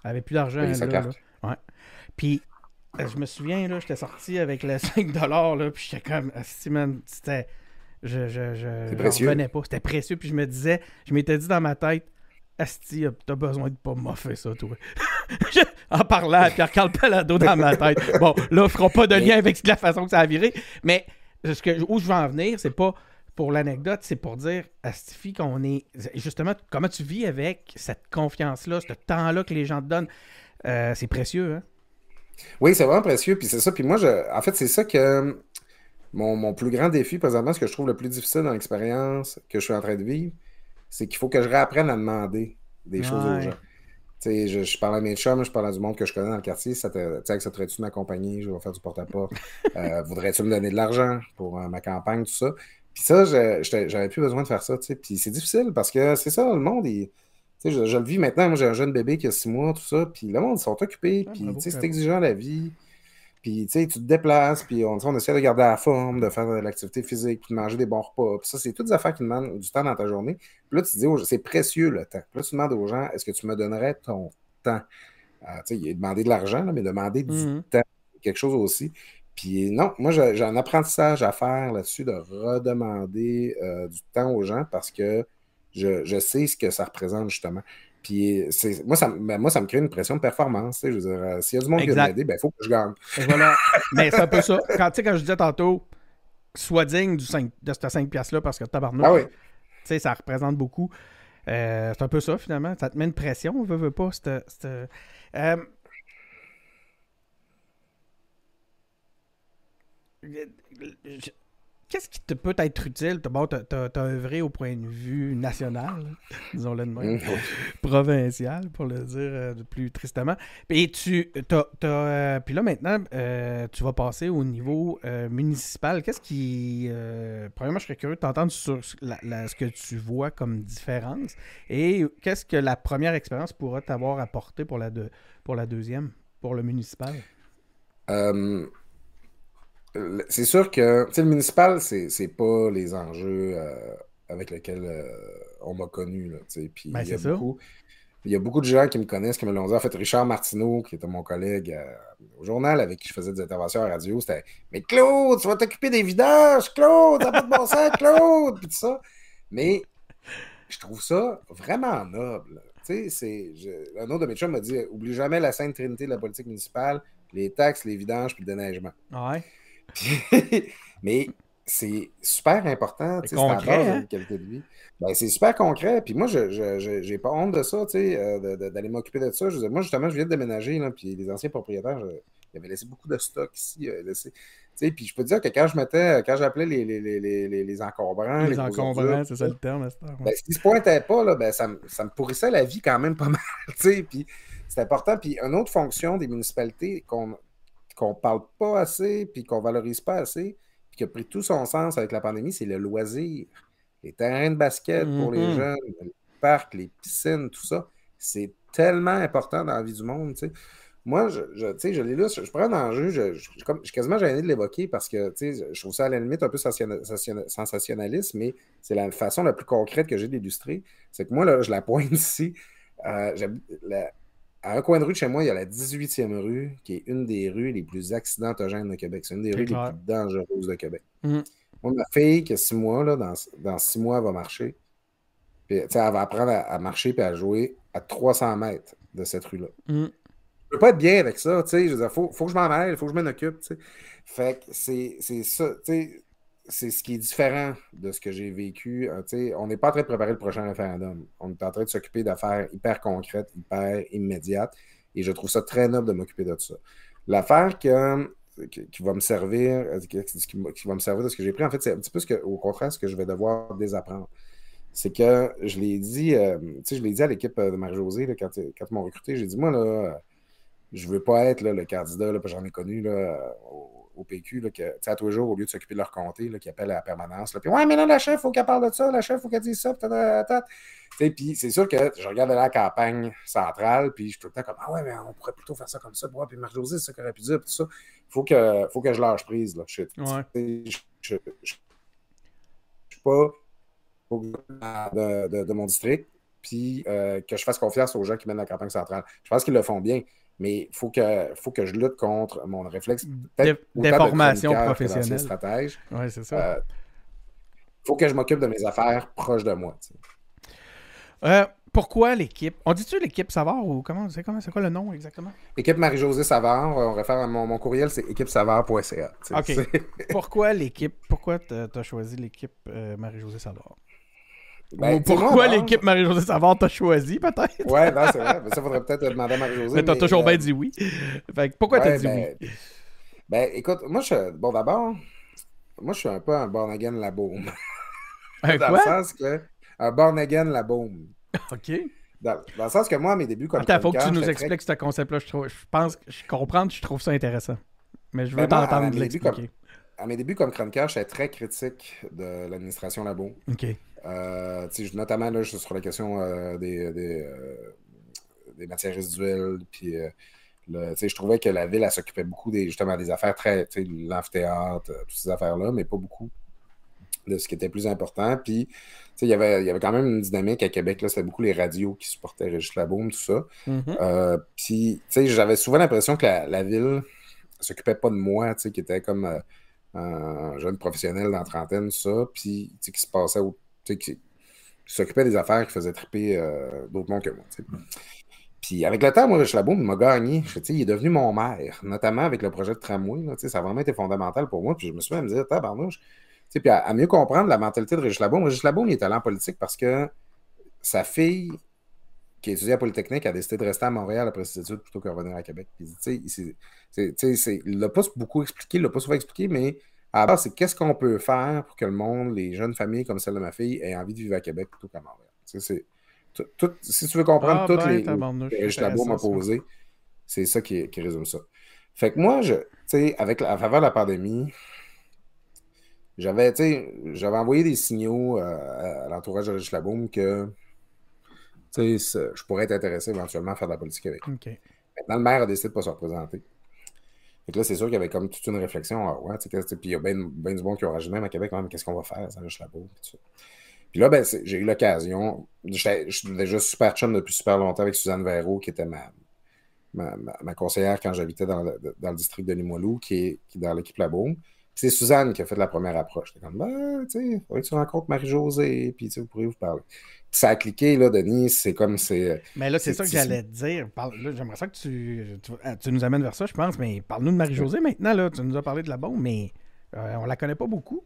Elle avait plus d'argent. là, Ouais. Puis euh, je me souviens, là, j'étais sorti avec les 5 là, puis j'étais comme, c'était. Je, je, je, revenais pas. C'était précieux. Puis je me disais, je m'étais dit dans ma tête, Asti, t'as besoin de pas m'offrir ça, toi. en parlant à Pierre-Carl Palado dans ma tête. Bon, là, on fera pas de lien avec la façon que ça a viré. Mais ce que, où je veux en venir, c'est pas pour l'anecdote, c'est pour dire à Stifi qu'on est. Justement, comment tu vis avec cette confiance-là, ce temps-là que les gens te donnent? Euh, c'est précieux, hein?
Oui, c'est vraiment précieux. Puis c'est ça. Puis moi, je, en fait, c'est ça que mon, mon, plus grand défi présentement, ce que je trouve le plus difficile dans l'expérience que je suis en train de vivre, c'est qu'il faut que je réapprenne à demander des choses aux gens. Je, je parle à mes chums, je parle à du monde que je connais dans le quartier. Ça accepterais-tu de m'accompagner? Je vais faire du porte-à-porte. euh, Voudrais-tu me donner de l'argent pour euh, ma campagne, tout ça? Puis ça, j'avais plus besoin de faire ça. Puis c'est difficile parce que c'est ça, le monde, je, je, le vis maintenant. Moi, j'ai un jeune bébé qui a six mois, tout ça. Puis le monde, ils sont occupés. puis c'est exigeant la vie. Puis, tu sais, tu te déplaces, puis on, on essaie de garder la forme, de faire de l'activité physique, puis de manger des bons repas. Puis ça, c'est toutes des affaires qui demandent du temps dans ta journée. Puis là, tu te dis, c'est précieux le temps. Puis là, tu demandes aux gens, est-ce que tu me donnerais ton temps? Euh, tu sais, il a demandé de l'argent, mais demander du mmh temps, quelque chose aussi. Puis non, moi, j'ai un apprentissage à faire là-dessus de redemander euh, du temps aux gens parce que je, je, sais ce que ça représente justement. Puis moi ça, ben, moi, ça me crée une pression de performance. Je veux dire, euh, s'il y a du monde qui veut m'aider, il ben, faut que je gagne.
voilà. Mais c'est un peu ça. Quand, quand je disais tantôt, sois digne du 5, de ces 5 piastres-là parce que tabarnak,
ah oui.
ça représente beaucoup. Euh, c'est un peu ça, finalement. Ça te met une pression, on veut, veut pas. Euh, Qu'est-ce qui te peut être utile? Bon, tu as, œuvré au point de vue national, disons-le de même, mm. provincial, pour le dire euh, plus tristement. Et tu, euh, puis là maintenant, euh, tu vas passer au niveau municipal. Qu'est-ce qui, premièrement, je serais curieux de t'entendre sur ce que tu vois comme différence. Et qu'est-ce que la première expérience pourra t'avoir apporté pour la, pour la deuxième, pour le municipal?
C'est sûr que le municipal, c'est, c'est pas les enjeux euh, avec lesquels euh, on m'a connu. Là, puis
ben,
il y a beaucoup. Il y a beaucoup de gens qui me connaissent, qui me l'ont dit. En fait, Richard Martineau, qui était mon collègue euh, au journal avec qui je faisais des interventions à radio, c'était Mais Claude, tu vas t'occuper des vidages, Claude, t'as pas de bon sens, Claude, puis tout ça. Mais je trouve ça vraiment noble. Tu sais, c'est. Un autre de mes chums m'a dit Oublie jamais la sainte trinité de la politique municipale, les taxes, les vidanges, puis le déneigement.
Ouais?
mais c'est super important.
C'est concret. Hein?
qualité de vie. Ben, c'est super concret. Puis moi, je n'ai pas honte de ça, euh, d'aller m'occuper de ça. Je, moi, justement, je viens de déménager, là, puis les anciens propriétaires, ils avaient laissé beaucoup de stock ici. Euh, laissé, puis je peux te dire que quand je mettais, quand j'appelais les, les, les, les, les encombrants.
Les, encombrants, c'est ça le terme,
ben, S'ils ne se pointaient pas, là, ben, ça, ça, me pourrissait la vie quand même pas mal. Puis c'est important. Puis une autre fonction des municipalités qu'on qu'on parle pas assez, puis qu'on valorise pas assez, puis qui a pris tout son sens avec la pandémie, c'est le loisir. Les terrains de basket pour les mm-hmm. jeunes, les parcs, les piscines, tout ça, c'est tellement important dans la vie du monde. tu sais. Moi, je, je, je lu, je, je prends un enjeu, je, je, je suis quasiment gêné de l'évoquer parce que je trouve ça à la limite un peu sensationnaliste, mais c'est la façon la plus concrète que j'ai d'illustrer. C'est que moi, là, je la pointe ici. euh, la- à un coin de rue de chez moi, il y a la 18e rue, qui est une des rues les plus accidentogènes de Québec. C'est une des rues les plus dangereuses de Québec.
Mhm.
Moi, ma fille, qui a six mois, là, dans, dans six mois, elle va marcher. Puis, elle va apprendre à, à marcher et à jouer à 300 mètres de cette rue-là.
Mm.
Je peux pas être bien avec ça, tu sais. Je veux dire, faut, faut que je m'en mêle, faut que je m'en occupe, tu sais. Fait que c'est c'est ça, tu sais. C'est ce qui est différent de ce que j'ai vécu. euh, on n'est pas en train de préparer le prochain référendum. On est en train de s'occuper d'affaires hyper concrètes, hyper immédiates. Et je trouve ça très noble de m'occuper de ça. L'affaire qui, va me servir, euh, qui, va me servir de ce que j'ai pris, en fait, c'est un petit peu ce que, au contraire ce que je vais devoir désapprendre. C'est que je l'ai dit, euh, je l'ai dit à l'équipe de Marie-Josée quand, quand ils m'ont recruté, j'ai dit, moi, là, euh, je veux pas être là, le candidat, là, parce que j'en ai connu là, au, au PQ, là, que, à tous les jours, au lieu de s'occuper de leur comté, là, qui appellent à la permanence. Là, puis, ouais, mais là, la chef, faut qu'elle parle de ça, la chef, faut qu'elle dise ça, Puis c'est sûr que je regarde la campagne centrale, puis je suis tout le temps comme Ah ouais, mais on pourrait plutôt faire ça comme ça. Puis Marie-Josée, c'est ça qu'elle aurait pu dire, puis tout ça. Il faut que, faut que je lâche prise. Là. Je,
Ouais.
je, je, je, je suis pas au gouvernement de, de, de mon district, puis euh, que je fasse confiance aux gens qui mènent la campagne centrale. Je pense qu'ils le font bien, mais il faut que, faut que je lutte contre mon réflexe.
déformation professionnelle.
stratège.
Ouais, c'est ça.
Il faut que je m'occupe de mes affaires proches de moi. tu.
Euh, pourquoi l'équipe? On dit-tu l'équipe Savard ou comment c'est comment c'est quoi le nom exactement?
Équipe Marie-Josée Savard, on réfère à mon, mon courriel, c'est équipesavard.ca. tu sais.
Ok. Pourquoi l'équipe Pourquoi t'as as choisi l'équipe euh, Marie-Josée Savard?
Ben,
Ou pourquoi l'équipe Marie-Josée Savard t'a choisi peut-être?
Ouais, non, c'est vrai. Mais ça, faudrait peut-être demander à Marie-Josée.
Mais t'as toujours
euh,
bien dit oui. Fait que pourquoi t'as dit
ben,
oui?
Ben, écoute, moi, je, bon, d'abord, moi, je suis un peu un born again la boum.
Un
dans
quoi?
le sens que. Un born again la boum.
Ok.
Dans, dans le sens que moi, à mes débuts comme
Attends, faut que tu nous
très-
expliques ce concept-là. Je, trouve- je pense que je comprends, je trouve ça intéressant. Mais je veux
Ben,
t'entendre l'expliquer.
À mes débuts comme chroniqueur, j'étais très critique de l'administration Labo.
Ok.
Euh, notamment là, sur la question euh, des, des, euh, des matières résiduelles. Puis, le- je trouvais que la ville, elle s'occupait beaucoup des, justement des affaires très, l'amphithéâtre, toutes ces affaires-là, mais pas beaucoup de ce qui était plus important. Puis, il y avait, il y avait quand même une dynamique à Québec. là, C'était beaucoup les radios qui supportaient Régis Labaume, tout ça.
Mhm.
Euh, puis, j'avais souvent l'impression que la, la ville s'occupait pas de moi, tu sais, qui était comme euh, un jeune professionnel dans la trentaine, ça, puis, qui se passait, au, qui, s'occupait des affaires qui faisaient triper euh, d'autres mondes que moi. Puis, avec le temps, moi, il m'a gagné. Il est devenu mon maire, notamment avec le projet de tramway, ça a vraiment été fondamental pour moi, puis je me suis même dit, tabarnouche, puis à, mieux comprendre la mentalité de Régis Laboum, il est en politique parce que sa fille qui a étudié à Polytechnique a décidé de rester à Montréal après ses études plutôt que de revenir à Québec. Puis, il ne l'a pas beaucoup expliqué, il ne l'a pas souvent expliqué, mais à la base, c'est qu'est-ce qu'on peut faire pour que le monde, les jeunes familles comme celle de ma fille, aient envie de vivre à Québec plutôt qu'à Montréal. Tu sais, c'est- tout- tout- si tu veux comprendre
Ah,
toutes
ben,
les
ça.
posées, c'est ça qui, qui résume ça. Fait que moi, je, tu sais, avec la, à travers la pandémie, j'avais, tu sais, j'avais envoyé des signaux euh, à, à l'entourage de Régis Laboum que je pourrais être intéressé éventuellement à faire de la politique avec. lui.
Ok.
Maintenant, le maire a décidé de ne pas se représenter. Que là, c'est sûr qu'il y avait comme toute une réflexion. Ah ouais, puis il y a bien ben du monde qui rajouté même à Québec, quand même, qu'est-ce qu'on va faire, ça Régis Laboum, puis là, ben, j'ai eu l'occasion. j'étais- Je suis déjà super chum depuis super longtemps avec Suzanne Véraud, qui était ma, ma, ma- ma conseillère quand j'habitais dans le, dans le district de Limoilou, qui est, qui est dans l'équipe. Puis c'est Suzanne qui a fait la première approche. J'étais comme, ben, tu sais, faudrait que tu rencontres Marie-Josée, puis vous pourriez vous parler. Ça a cliqué, là, Denis, c'est comme, c'est...
Mais là, c'est ça que j'allais te dire. Parle- J'aimerais ça que tu, tu, ah, tu nous amènes vers ça, je pense. Mais parle-nous de Marie-Josée maintenant. Là. Tu nous as parlé de la bombe, mais euh, on la connaît pas beaucoup.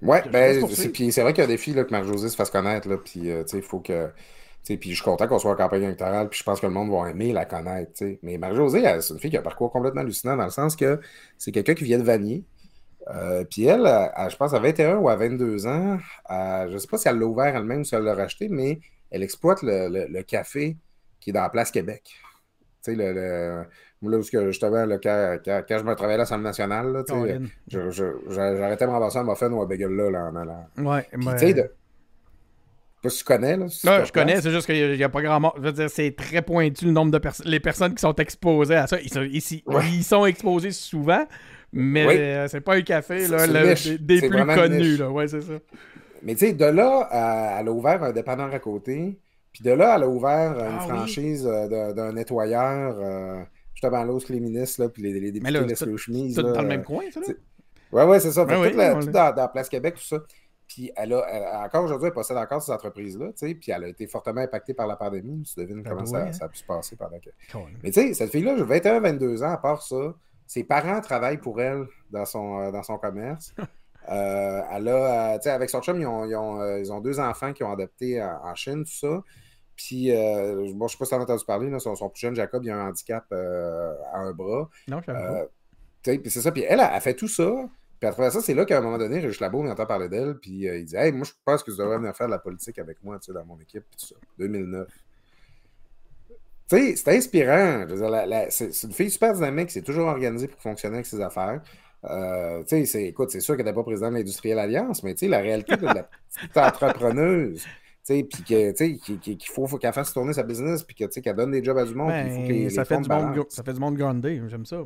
Laisse
ben, c'est, puis c'est vrai qu'il y a des filles là, que Marie-Josée se fasse connaître, là, puis, euh, tu sais, il faut que... Puis je suis content qu'on soit en campagne électorale, puis je pense que le monde va aimer la connaître. Mais Marie-Josée, elle, c'est une fille qui a un parcours complètement hallucinant dans le sens que c'est quelqu'un qui vient de Vanier. Euh, puis elle, je pense à 21 ou à 22 ans, je ne sais pas si elle l'a ouvert elle-même ou si elle l'a racheté, mais elle exploite le, le- le café qui est dans la place Québec. Tu sais, le, le- moi, là où ce que, justement, là, quand, quand- quand je me travaillais à l'Assemblée nationale, là, sais, je- je- j'a- j'arrêtais de m'embrasser un muffin ou un bagel là, là, en allant.
Ouais,
Puis,
mais-
tu sais, de- pas si tu connais. Là, si
non, je connais, c'est juste qu'il n'y a, pas grand monde. Je veux dire, c'est très pointu le nombre de personnes. Les personnes qui sont exposées à ça, ils sont, ici, ils sont exposés souvent, mais euh, c'est pas un café là, le, des, des plus connus. Là. Ouais, c'est ça.
Mais tu sais, de là, elle a ouvert un dépanneur à côté. Puis de là, elle a ouvert une ah franchise euh, d'un nettoyeur. Euh, justement, l'os les ministres, là, puis les, les députés laissent le chemise.
C'est dans le même coin, ça, là?
Ouais, ouais, c'est ça. Fait tout, la, tout dans, dans, Place Québec, tout ça. Puis elle a, encore aujourd'hui, elle possède encore ces entreprises-là, tu sais, puis elle a été fortement impactée par la pandémie. Tu devines ben comment ça, hein? ça, a pu se passer pendant que. Mais tu sais, cette fille-là, 21-22 ans, à part ça, ses parents travaillent pour elle dans son, euh, dans son commerce. euh, elle a, sais, avec son chum, ils ont, ils ont, euh, ils ont, deux enfants qui ont adopté en, Chine, tout ça. Puis, euh, bon, je sais pas si tu as entendu parler, là, son, son, plus jeune Jacob, il a un handicap euh, à un bras.
Non,
euh, Puis c'est ça. Puis elle, elle, a fait tout ça. Puis à travers ça, c'est là qu'à un moment donné, Régis Labo, il entend parler d'elle, puis euh, il dit Hey, moi, je pense que tu devrais venir faire de la politique avec moi, tu sais, dans mon équipe, puis tout ça. 2009. Sais, c'est inspirant. c'est une fille super dynamique, c'est toujours organisée pour fonctionner avec ses affaires. Euh, tu sais, écoute, c'est sûr qu'elle n'est pas présidente de l'Industrielle Alliance, mais tu sais, la réalité de la petite entrepreneuse, puis qu'il faut, faut qu'elle fasse tourner sa business, puis qu'elle donne des jobs à du monde.
Ben, ça, fait du monde ça fait du monde grandé, j'aime ça.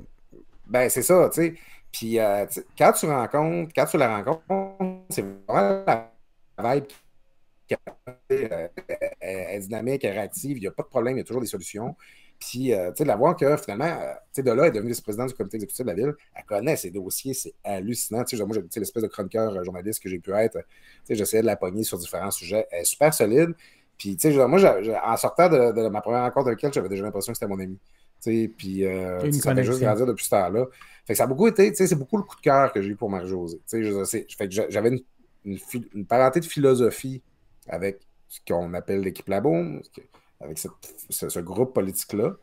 Ben, c'est ça, tu sais. Puis euh, quand tu rencontres, quand tu la rencontres, c'est vraiment la vibe euh, est dynamique, elle est réactive, il n'y a pas de problème, il y a toujours des solutions. Puis, euh, tu sais, de la voir que finalement, tu sais, de là, elle est devenue vice-présidente du comité exécutif de la ville. Elle connaît ses dossiers, c'est hallucinant. Tu sais, moi, j'ai l'espèce de chroniqueur journaliste que j'ai pu être. Tu sais, j'essayais de la pogner sur différents sujets. Elle est super solide. Puis, tu sais, moi, en sortant de, de, ma première rencontre avec elle, j'avais déjà l'impression que c'était mon ami. Puis euh, ça fait juste grandir depuis ce temps-là. Fait que ça a beaucoup été, c'est beaucoup le coup de cœur que j'ai eu pour Marie-Josée. Fait que j'avais une, une, parenté de philosophie avec ce qu'on appelle l'équipe Labo, avec ce, ce, groupe politique-là.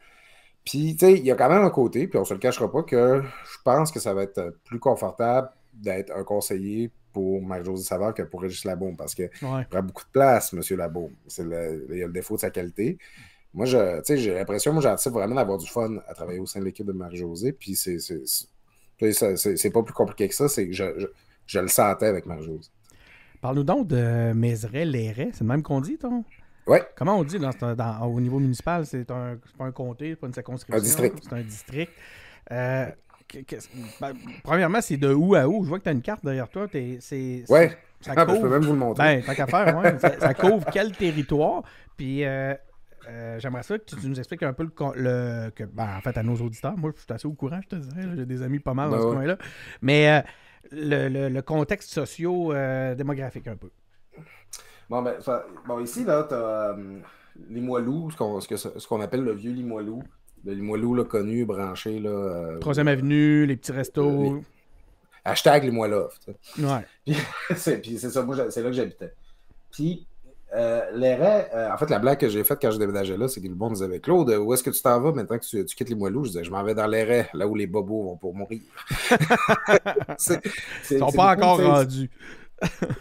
Puis, tu sais, il y a quand même un côté, puis on se le cachera pas, que je pense que ça va être plus confortable d'être un conseiller pour Marie-Josée Savard que pour Régis Labaume, parce qu'il ouais. prend beaucoup de place, M. Labaume. il y a le défaut de sa qualité. Moi, j'ai l'impression, moi, j'ai vraiment d'avoir du fun à travailler au sein de l'équipe de Marie-Josée. Puis c'est pas plus compliqué que ça, c'est que je, je, le sentais avec Marie-Josée.
Parle-nous donc de Mézeray, Léret. C'est le même qu'on dit, ton?
Oui.
Comment on dit dans, au niveau municipal? C'est un, pas un comté, pas une circonscription.
Un district.
C'est un district. Euh, ben, premièrement, c'est de où à où? Je vois que tu as une carte derrière toi.
Oui. Ouais. Ça ah, ben, je peux même vous le montrer.
Ben, tant qu'à faire, ouais. ça, couvre quel territoire? Puis, euh, euh, j'aimerais ça que tu, nous expliques un peu le. que, ben, en fait, à nos auditeurs, moi, je suis assez au courant, je te dirais. J'ai des amis pas mal dans ben ce coin-là. Mais euh, le, le, contexte socio-démographique un peu.
Bon, ben, bon ici, là, tu as Limoilou, ce qu'on ce qu'on appelle le vieux Limoilou. Le Limoilou là, connu, branché. Là, euh,
Troisième avenue, les petits restos. Les...
Hashtag Limoilou.
Ouais.
Puis c'est ça, moi, c'est là que j'habitais. Puis euh, euh, en fait, la blague que j'ai faite quand je déménageais là, c'est que le monde disait Claude, où est-ce que tu t'en vas maintenant que tu, quittes les moelleux Je disais Je m'en vais dans l'Airet, là où les bobos vont pour mourir.
Ils sont pas encore rendus.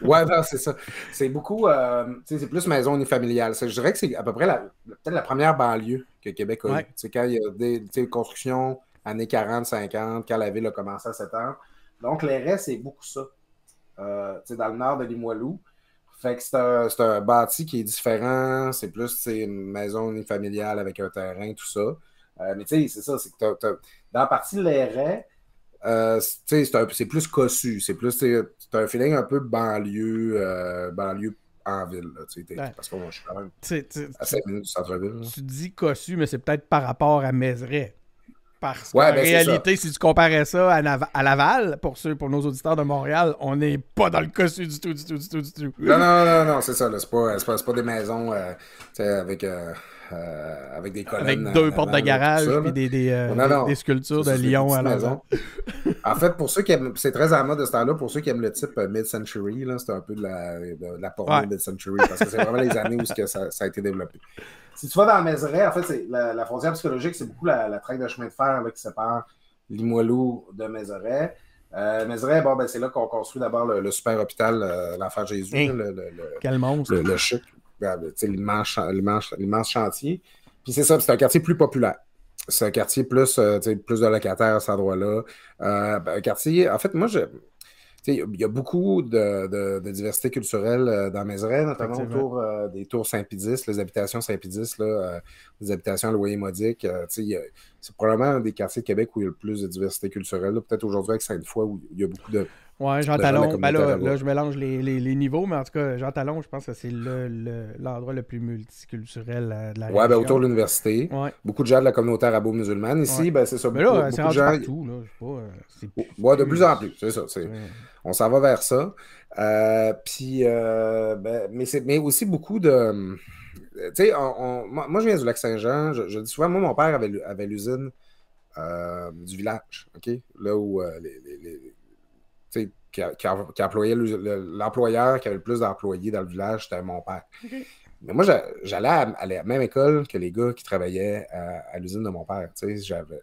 ouais, c'est ça. C'est beaucoup, euh, c'est plus maison unifamiliale. Je dirais que c'est à peu près peut-être la première banlieue que Québec a eu. C'est quand il y a des constructions années 40, 50, quand la ville a commencé à s'étendre. Donc, l'Airet, c'est beaucoup ça. Dans le nord de Limoilou. Fait que c'est un, un, bâti qui est différent. C'est plus une maison unifamiliale avec un terrain, tout ça. Euh, mais tu sais, c'est ça. C'est que dans la partie de l'airet, euh, c'est plus cossu. C'est plus c'est un feeling un peu banlieue, euh, banlieue en ville. Là, Parce que moi, je suis quand même à 5 minutes du centre-ville.
Tu dis cossu, mais c'est peut-être par rapport à Mézeray. Parce qu'en ben, réalité, si tu comparais ça à, Laval, pour ceux, pour nos auditeurs de Montréal, on n'est pas dans le cossu du tout, du tout, du tout, du tout.
Non, non, non, non, c'est ça. C'est pas, pas, pas, des maisons euh, avec, euh, euh, avec des colonnes.
Avec deux portes de garage et des, des, euh, des, sculptures de lions à la maison.
en fait, pour ceux qui aiment, c'est très à mode de ce temps-là, pour ceux qui aiment le type mid-century, c'est un peu de la, de, la porno mid-century, parce que c'est vraiment les années où que ça, ça a été développé. Si tu vas dans Mézeray, en fait, la, la, frontière psychologique, c'est beaucoup la, la traque de chemin de fer là, qui sépare Limoilou de Mézeray. Euh, Mézeray, bon, ben, c'est là qu'on construit d'abord le, super hôpital, euh, l'Enfant Jésus.
le,
le,
Quel monstre!
Le, chic, l'immense chantier. Puis c'est ça, c'est un quartier plus populaire. C'est un quartier plus, euh, plus de locataires à cet endroit-là. Euh, ben, un quartier, en fait, moi, je, il y a beaucoup de, diversité culturelle euh, dans Mézeray, notamment autour euh, des tours Saint-Pédis, les habitations Saint-Pédis, euh, les habitations à loyer modique. c'est probablement un des quartiers de Québec où il y a le plus de diversité culturelle. Peut-être aujourd'hui avec Sainte-Foy où il y a beaucoup de.
Ouais, Jean Talon. Ben là, je mélange les, niveaux, mais en tout cas, Jean Talon, je pense que c'est l'endroit le, plus multiculturel de la
ouais, ben, autour de l'université. Beaucoup de gens de la communauté arabo-musulmane. Ici, ben, c'est ça.
Mais là, c'est gens... partout. Là.
Pas, de plus en plus, c'est ça. On s'en va vers ça. Euh, puis, euh, ben, mais, mais aussi beaucoup de. Tu sais, moi, je viens du lac Saint-Jean. Je, dis souvent, moi, mon père avait, avait l'usine euh, du village, OK? Là où les, les, sais, qui, employait l'employeur qui avait le plus d'employés dans le village, c'était mon père. Mais moi, j'allais à, la même école que les gars qui travaillaient à, l'usine de mon père. J'avais.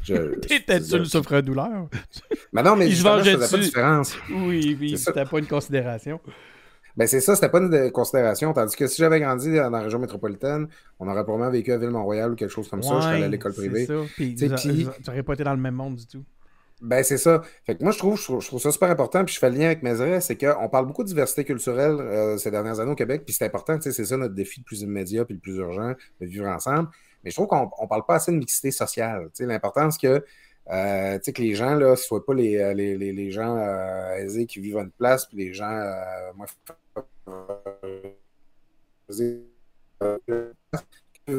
T'étais-tu le souffre-douleur?
Mais non, mais je faisais pas de différence.
Oui, oui, c'était pas une considération.
Ben c'est ça, c'était pas une considération. Tandis que si j'avais grandi dans la région métropolitaine, on aurait probablement vécu à Ville-Mont-Royal ou quelque chose comme ça. Je serais à l'école privée.
C'est ça. Puis, tu n'aurais pas été dans le même monde du tout.
Ben, c'est ça. Fait que moi, je trouve, ça super important. Puis je fais le lien avec Mézeray, c'est qu'on parle beaucoup de diversité culturelle euh, ces dernières années au Québec. Puis c'est important, c'est ça notre défi le plus immédiat puis le plus urgent de vivre ensemble. Mais je trouve qu'on ne parle pas assez de mixité sociale. L'importance que, euh, que les gens, là, ne soient pas les, euh, les, les, gens euh, aisés qui vivent à une place, puis les gens moi,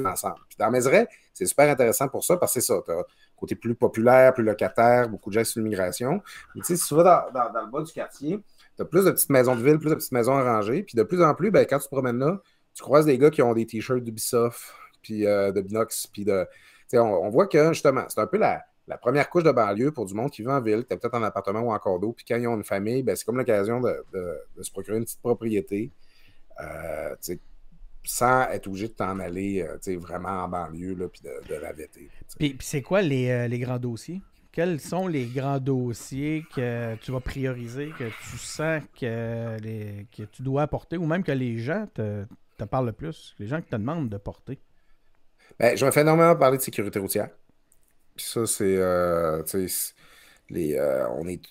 ensemble. Puis dans Mézeray, c'est super intéressant pour ça, parce que c'est ça. Tu as côté plus populaire, plus locataire, beaucoup de gens sur l'immigration. Mais si tu vas dans, le bas du quartier, tu as plus de petites maisons de ville, plus de petites maisons arrangées. Puis de plus en plus, ben, quand tu te promènes là, tu croises des gars qui ont des t-shirts d'Ubisoft, puis euh, de Binox, puis de. On, on, voit que justement, c'est un peu la, première couche de banlieue pour du monde qui vit en ville, tu es peut-être en appartement ou en condo, puis quand ils ont une famille, ben, c'est comme l'occasion de, se procurer une petite propriété. Euh, sans être obligé de t'en aller euh, vraiment en banlieue, là, puis de, la vêter.
Puis, c'est quoi les, les, grands dossiers? Quels sont les grands dossiers que tu vas prioriser, que tu sens que, les, que tu dois apporter, ou même que les gens te, te parlent le plus, les gens qui te demandent de porter?
Ben, je me fais énormément parler de sécurité routière. Puis ça, c'est. Euh, les, euh, on est.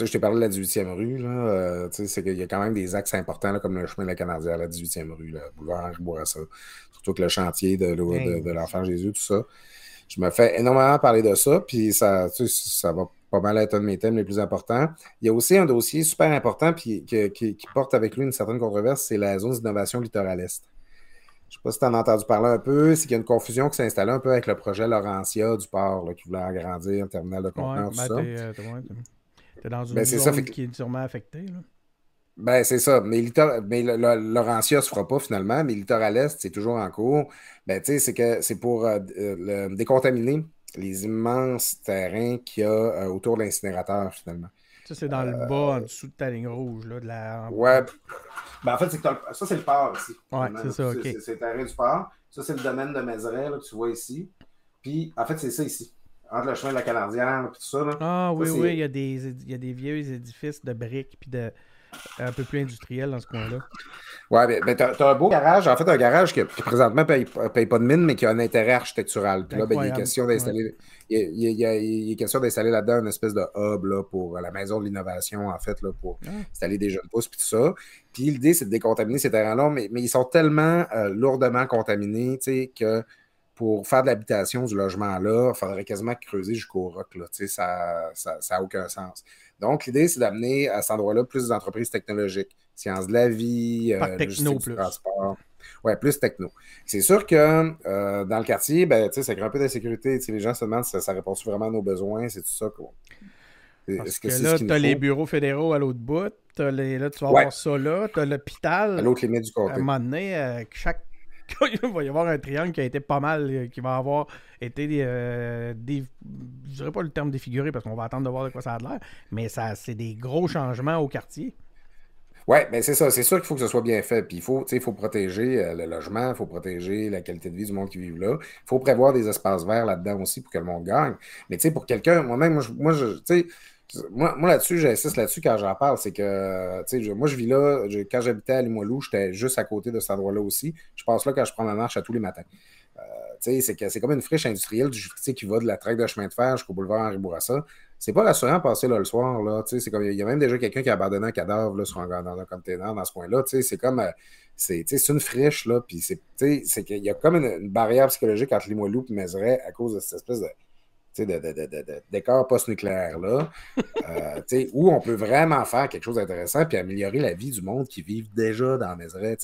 Euh, je t'ai parlé de la 18e rue. Là, c'est qu'il y a quand même des axes importants, comme le chemin de la Canardière, la 18e rue, le boulevard Bourassa, surtout que le chantier de, de, l'Enfant Jésus, tout ça. Je me fais énormément parler de ça, puis ça, ça va pas mal être un de mes thèmes les plus importants. Il y a aussi un dossier super important puis, qui, qui, porte avec lui une certaine controverse, c'est la zone d'innovation littoral est. Je ne sais pas si tu en as entendu parler un peu. C'est qu'il y a une confusion qui s'est installée un peu avec le projet Laurentia du port qui voulait agrandir un terminal de conteneurs, tout ça.
Euh, t'es, dans une ben, zone qui est sûrement affectée. Là.
Ben, c'est ça. Mais, mais Laurentia ne se fera pas finalement, mais Littoral Est, c'est toujours en cours. Ben, tu sais, c'est que c'est pour euh, euh, décontaminer les immenses terrains qu'il y a autour de l'incinérateur finalement.
Ça, c'est dans le bas, en dessous de ta ligne rouge. Là, de la...
Ouais. Ben, en fait, c'est ça, c'est le port ici.
Ouais, c'est ça, OK.
C'est le terrain du port. Ça, c'est le domaine de Mézeray, que tu vois ici. Puis, en fait, c'est ça ici. Entre le chemin de la Canardière et tout ça. Là.
Ah oui, oui, il y, a des, il y a des vieux édifices de briques puis de, un peu plus industriel dans ce coin-là.
Ouais, mais, mais tu as, un beau garage. En fait, un garage qui, présentement ne paye, paye, pas de mine, mais qui a un intérêt architectural. Puis là, ben, il est question d'installer. Il, est question d'installer là-dedans une espèce de hub là, pour la maison de l'innovation, en fait, là, pour ah. installer des jeunes pousses et tout ça. Puis l'idée, c'est de décontaminer ces terrains-là, mais, mais, ils sont tellement euh, lourdement contaminés que pour faire de l'habitation du logement là, il faudrait quasiment creuser jusqu'au roc. Là, ça n'a ça, ça aucun sens. Donc, l'idée, c'est d'amener à cet endroit-là plus d'entreprises technologiques, sciences de la vie,
euh, techno plus.
transport. Ouais, plus techno. C'est sûr que euh, dans le quartier, ben, ça crée un peu d'insécurité. Les gens se demandent si ça, répond vraiment à nos besoins. C'est tout ça. Quoi.
Parce que, là, tu as les bureaux fédéraux à l'autre bout. Les, là, tu vas avoir ça là. Tu as l'hôpital.
À l'autre limite du côté.
À un moment donné, euh, chaque il va y avoir un triangle qui a été pas mal, euh, qui va avoir été, euh, des, je dirais pas le terme défiguré parce qu'on va attendre de voir de quoi ça a l'air, mais ça, c'est des gros changements au quartier.
Oui, mais c'est ça. C'est sûr qu'il faut que ce soit bien fait. Puis il faut, faut protéger euh, le logement, il faut protéger la qualité de vie du monde qui vit là. Il faut prévoir des espaces verts là-dedans aussi pour que le monde gagne. Mais pour quelqu'un, moi-même, moi, moi, je, tu sais, moi, là-dessus, j'insiste là-dessus quand j'en parle, c'est que, sais, moi, je vis là, quand j'habitais à Limoilou, j'étais juste à côté de cet endroit-là aussi. Je passe là quand je prends ma marche à tous les matins. c'est comme une friche industrielle qui va de la traque de chemin de fer jusqu'au boulevard Henri Bourassa. C'est pas rassurant de passer là le soir. Là, comme, il y a même déjà quelqu'un qui a abandonné un cadavre là, sur un, dans un container dans ce coin-là. C'est comme. Euh, c'est une friche, là, puis c'est qu'il y a comme une, barrière psychologique entre Limoilou et Mézeray à cause de cette espèce de, de, de, de, décor post-nucléaire là, euh, où on peut vraiment faire quelque chose d'intéressant puis améliorer la vie du monde qui vit déjà dans Mézeray.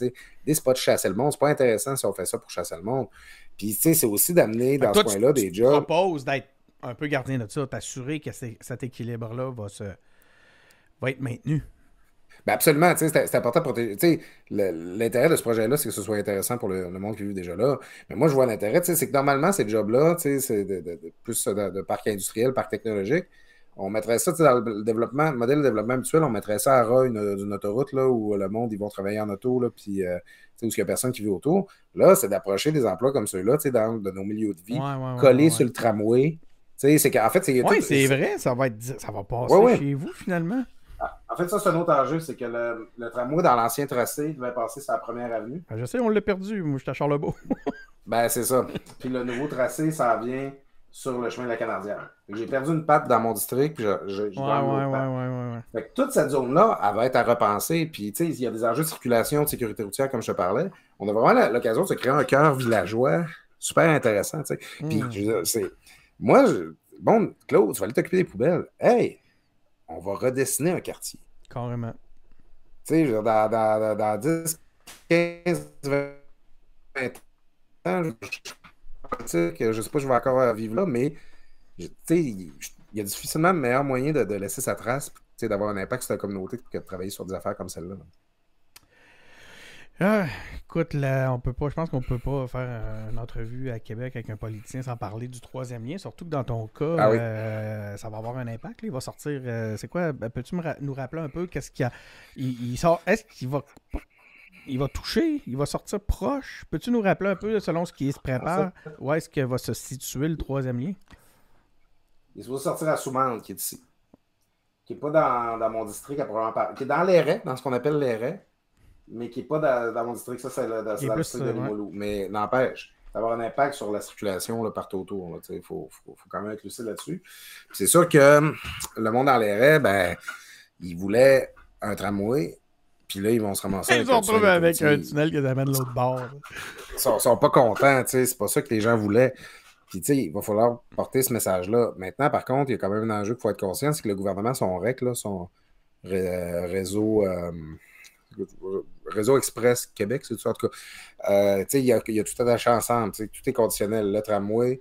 Des spots de chasser le monde, c'est pas intéressant si on fait ça pour chasser le monde. Puis c'est aussi d'amener dans ce coin-là des jobs.
Tu proposes d'être un peu gardien de ça, t'assurer que cet équilibre-là va, se... va être maintenu.
Ben absolument, c'est important de protéger. L'intérêt de ce projet-là, c'est que ce soit intéressant pour le, monde qui vit déjà là. Mais moi, je vois l'intérêt, c'est que normalement, ces jobs-là, c'est de, plus de, parc industriel, parc technologique. On mettrait ça dans le développement, le modèle de développement habituel, on mettrait ça à ras d'une autoroute là, où le monde, ils vont travailler en auto, là, puis euh, où il n'y a personne qui vit autour. Là, c'est d'approcher des emplois comme ceux-là, dans de nos milieux de vie, collés sur le tramway. C'est qu'en fait,
c'est. Oui, c'est vrai, ça va, être, ça va passer chez vous finalement.
En fait, ça, c'est un autre enjeu, c'est que le, tramway dans l'ancien tracé devait passer sur la première avenue.
Ben, je sais, on l'a perdu. Moi, j'étais à Charlebourg.
ben, c'est ça. Puis le nouveau tracé, ça vient sur le chemin de la Canadienne. J'ai perdu une patte dans mon district, puis je, je,
ouais, ouais, ouais, ouais,
Fait que toute cette zone-là, elle va être à repenser. Puis, tu sais, il y a des enjeux de circulation, de sécurité routière, comme je te parlais. On a vraiment l'occasion de se créer un cœur villageois super intéressant, tu sais. Puis, hmm. c'est... Moi, bon, Claude, tu vas aller t'occuper des poubelles. Hey, on va redessiner un quartier.
Carrément.
Tu sais, dans, dans, dans, 10, 15, 20 ans, je, que je sais pas si je vais encore vivre là, mais tu sais, il y a difficilement un meilleur moyen de, de laisser sa trace, d'avoir un impact sur la communauté que de travailler sur des affaires comme celle-là.
Ah, écoute, là, on peut pas, je pense qu'on peut pas faire une entrevue à Québec avec un politicien sans parler du troisième lien, surtout que dans ton cas, ah euh, ça va avoir un impact. il va sortir. Euh, c'est quoi ben, Peux-tu nous rappeler un peu qu'est-ce qu'il y a? Il, sort. Est-ce qu'il va il va toucher, il va sortir proche? Peux-tu nous rappeler un peu, selon ce qui se prépare, où est-ce que va se situer le troisième lien?
Il va sortir à Soumande, qui est ici. Qui n'est pas dans, mon district à Qui est dans les dans ce qu'on appelle les mais qui n'est pas dans, mon district. Ça, c'est dans, le district de Limoilou. Mais n'empêche, d'avoir un impact sur la circulation là, partout autour. Il faut, faut, faut, quand même être lucide là-dessus. C'est sûr que le monde dans les ben, il voulait un tramway. Puis là, ils vont se ramasser
Ils vont retrouver avec un tunnel qui amène l'autre bord.
Ils sont, sont pas contents, c'est pas ça que les gens voulaient. Puis, tu sais, il va falloir porter ce message-là. Maintenant, par contre, il y a quand même un enjeu qu'il faut être conscient, c'est que le gouvernement, son REC, là, son réseau, euh, réseau Express Québec, c'est tout en tout cas. Euh, il y, a, tout attaché ensemble. Tout est conditionnel. Le tramway,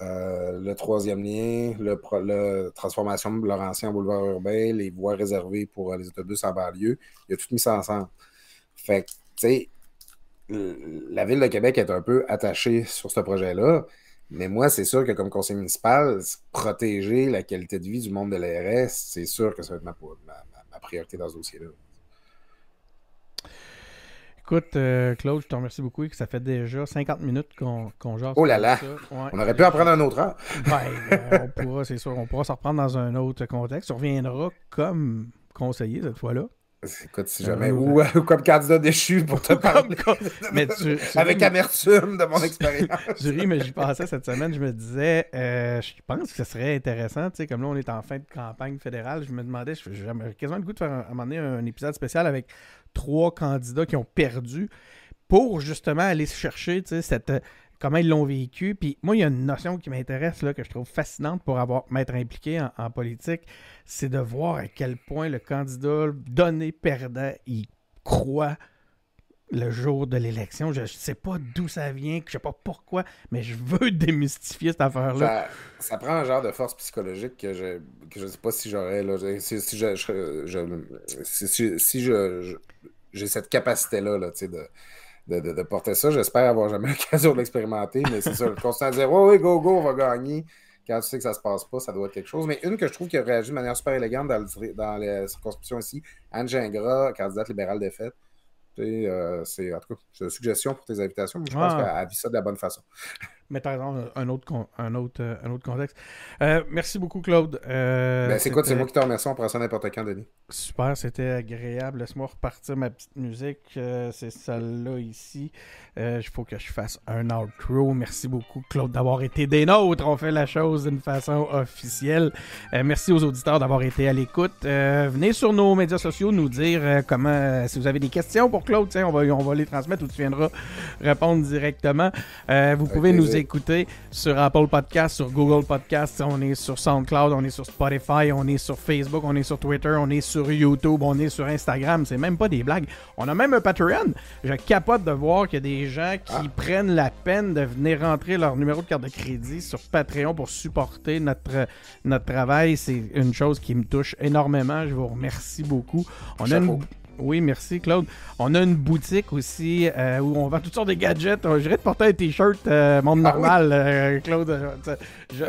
euh, le troisième lien, le, le transformation de Laurentien en boulevard urbain, les voies réservées pour euh, les autobus en banlieue. Il y a tout mis ça ensemble. Fait que, tu sais, la ville de Québec est un peu attachée sur ce projet-là. Mais moi, c'est sûr que comme conseil municipal, protéger la qualité de vie du monde de l'ARS, c'est sûr que ça va être ma priorité dans ce dossier-là.
Écoute, euh, Claude, je te remercie beaucoup. Ça fait déjà 50 minutes qu'on qu jase.
Oh là là! On aurait pu en prendre un autre heure.
Ben, on pourra, c'est sûr, on pourra se reprendre dans un autre contexte. On reviendra comme conseiller cette fois-là.
Écoute, si jamais, ou, comme candidat déchu pour te parler. mais avec amertume de mon expérience.
je ris, mais j'y pensais cette semaine. Je me disais, euh, je pense que ce serait intéressant, tu sais, comme là, on est en fin de campagne fédérale. Je me demandais, j'avais quasiment le goût de faire un, un, un épisode spécial avec trois candidats qui ont perdu pour justement aller chercher cette, euh, comment ils l'ont vécu. Puis moi, il y a une notion qui m'intéresse, que je trouve fascinante pour avoir m'être impliqué en, politique, c'est de voir à quel point le candidat donné perdant, il croit le jour de l'élection. Je ne sais pas d'où ça vient, je sais pas pourquoi, mais je veux démystifier cette affaire-là.
Ça, prend un genre de force psychologique que je ne sais pas si j'aurais. Si, si, je, si, je, j'ai cette capacité-là là, de, de, de, porter ça. J'espère avoir jamais l'occasion de l'expérimenter, mais c'est ça. Le constant de dire Oui, oui, go, go, on va gagner. Quand tu sais que ça se passe pas, ça doit être quelque chose. Mais une que je trouve qui a réagi de manière super élégante dans, dans les circonscriptions ici, Anne Gingras, candidate libérale fêtes. Euh, c'est en tout cas une suggestion pour tes invitations, mais je pense qu'elle vit ça de la bonne façon.
T'as raison, un autre, un autre, euh, un autre contexte. Euh, merci beaucoup, Claude. Euh,
Ben, c'est quoi, c'est moi qui te remercie, on prend ça n'importe quand, Denis.
Super, c'était agréable. Laisse-moi repartir ma petite musique. Euh, c'est celle-là ici. Il faut que je fasse un outro. Merci beaucoup, Claude, d'avoir été des nôtres. On fait la chose d'une façon officielle. Merci aux auditeurs d'avoir été à l'écoute. Venez sur nos médias sociaux nous dire comment, si vous avez des questions pour Claude, on va, on va les transmettre ou tu viendras répondre directement. Vous pouvez nous écouter sur Apple Podcast, sur Google Podcast, on est sur SoundCloud, on est sur Spotify, on est sur Facebook, on est sur Twitter, on est sur YouTube, on est sur Instagram. C'est même pas des blagues. On a même un Patreon. Je capote de voir qu'il y a des gens qui
Ah.
prennent la peine de venir rentrer leur numéro de carte de crédit sur Patreon pour supporter notre, notre travail. C'est une chose qui me touche énormément. Je vous remercie beaucoup. On a une... Oui, merci Claude. On a une boutique aussi euh, où on vend toutes sortes de gadgets. Euh, Je dirais de porter un t-shirt euh, monde
Ah
normal, euh, Claude.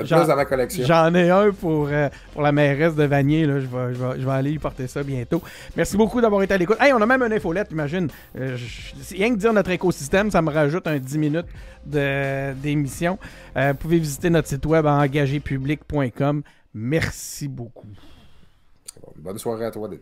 J'en-
dans ma collection.
J'en ai un pour, euh, pour la mairesse de Vanier. Là. Je, vais, je, vais, je vais aller y porter ça bientôt. Merci beaucoup d'avoir été à l'écoute. Hey, on a même une infolette, imagine. Je- c'est rien que dire notre écosystème, ça me rajoute un 10 minutes de- d'émission. Vous pouvez visiter notre site web à engagépublic.com. Merci beaucoup.
Bonne soirée à toi, Denis.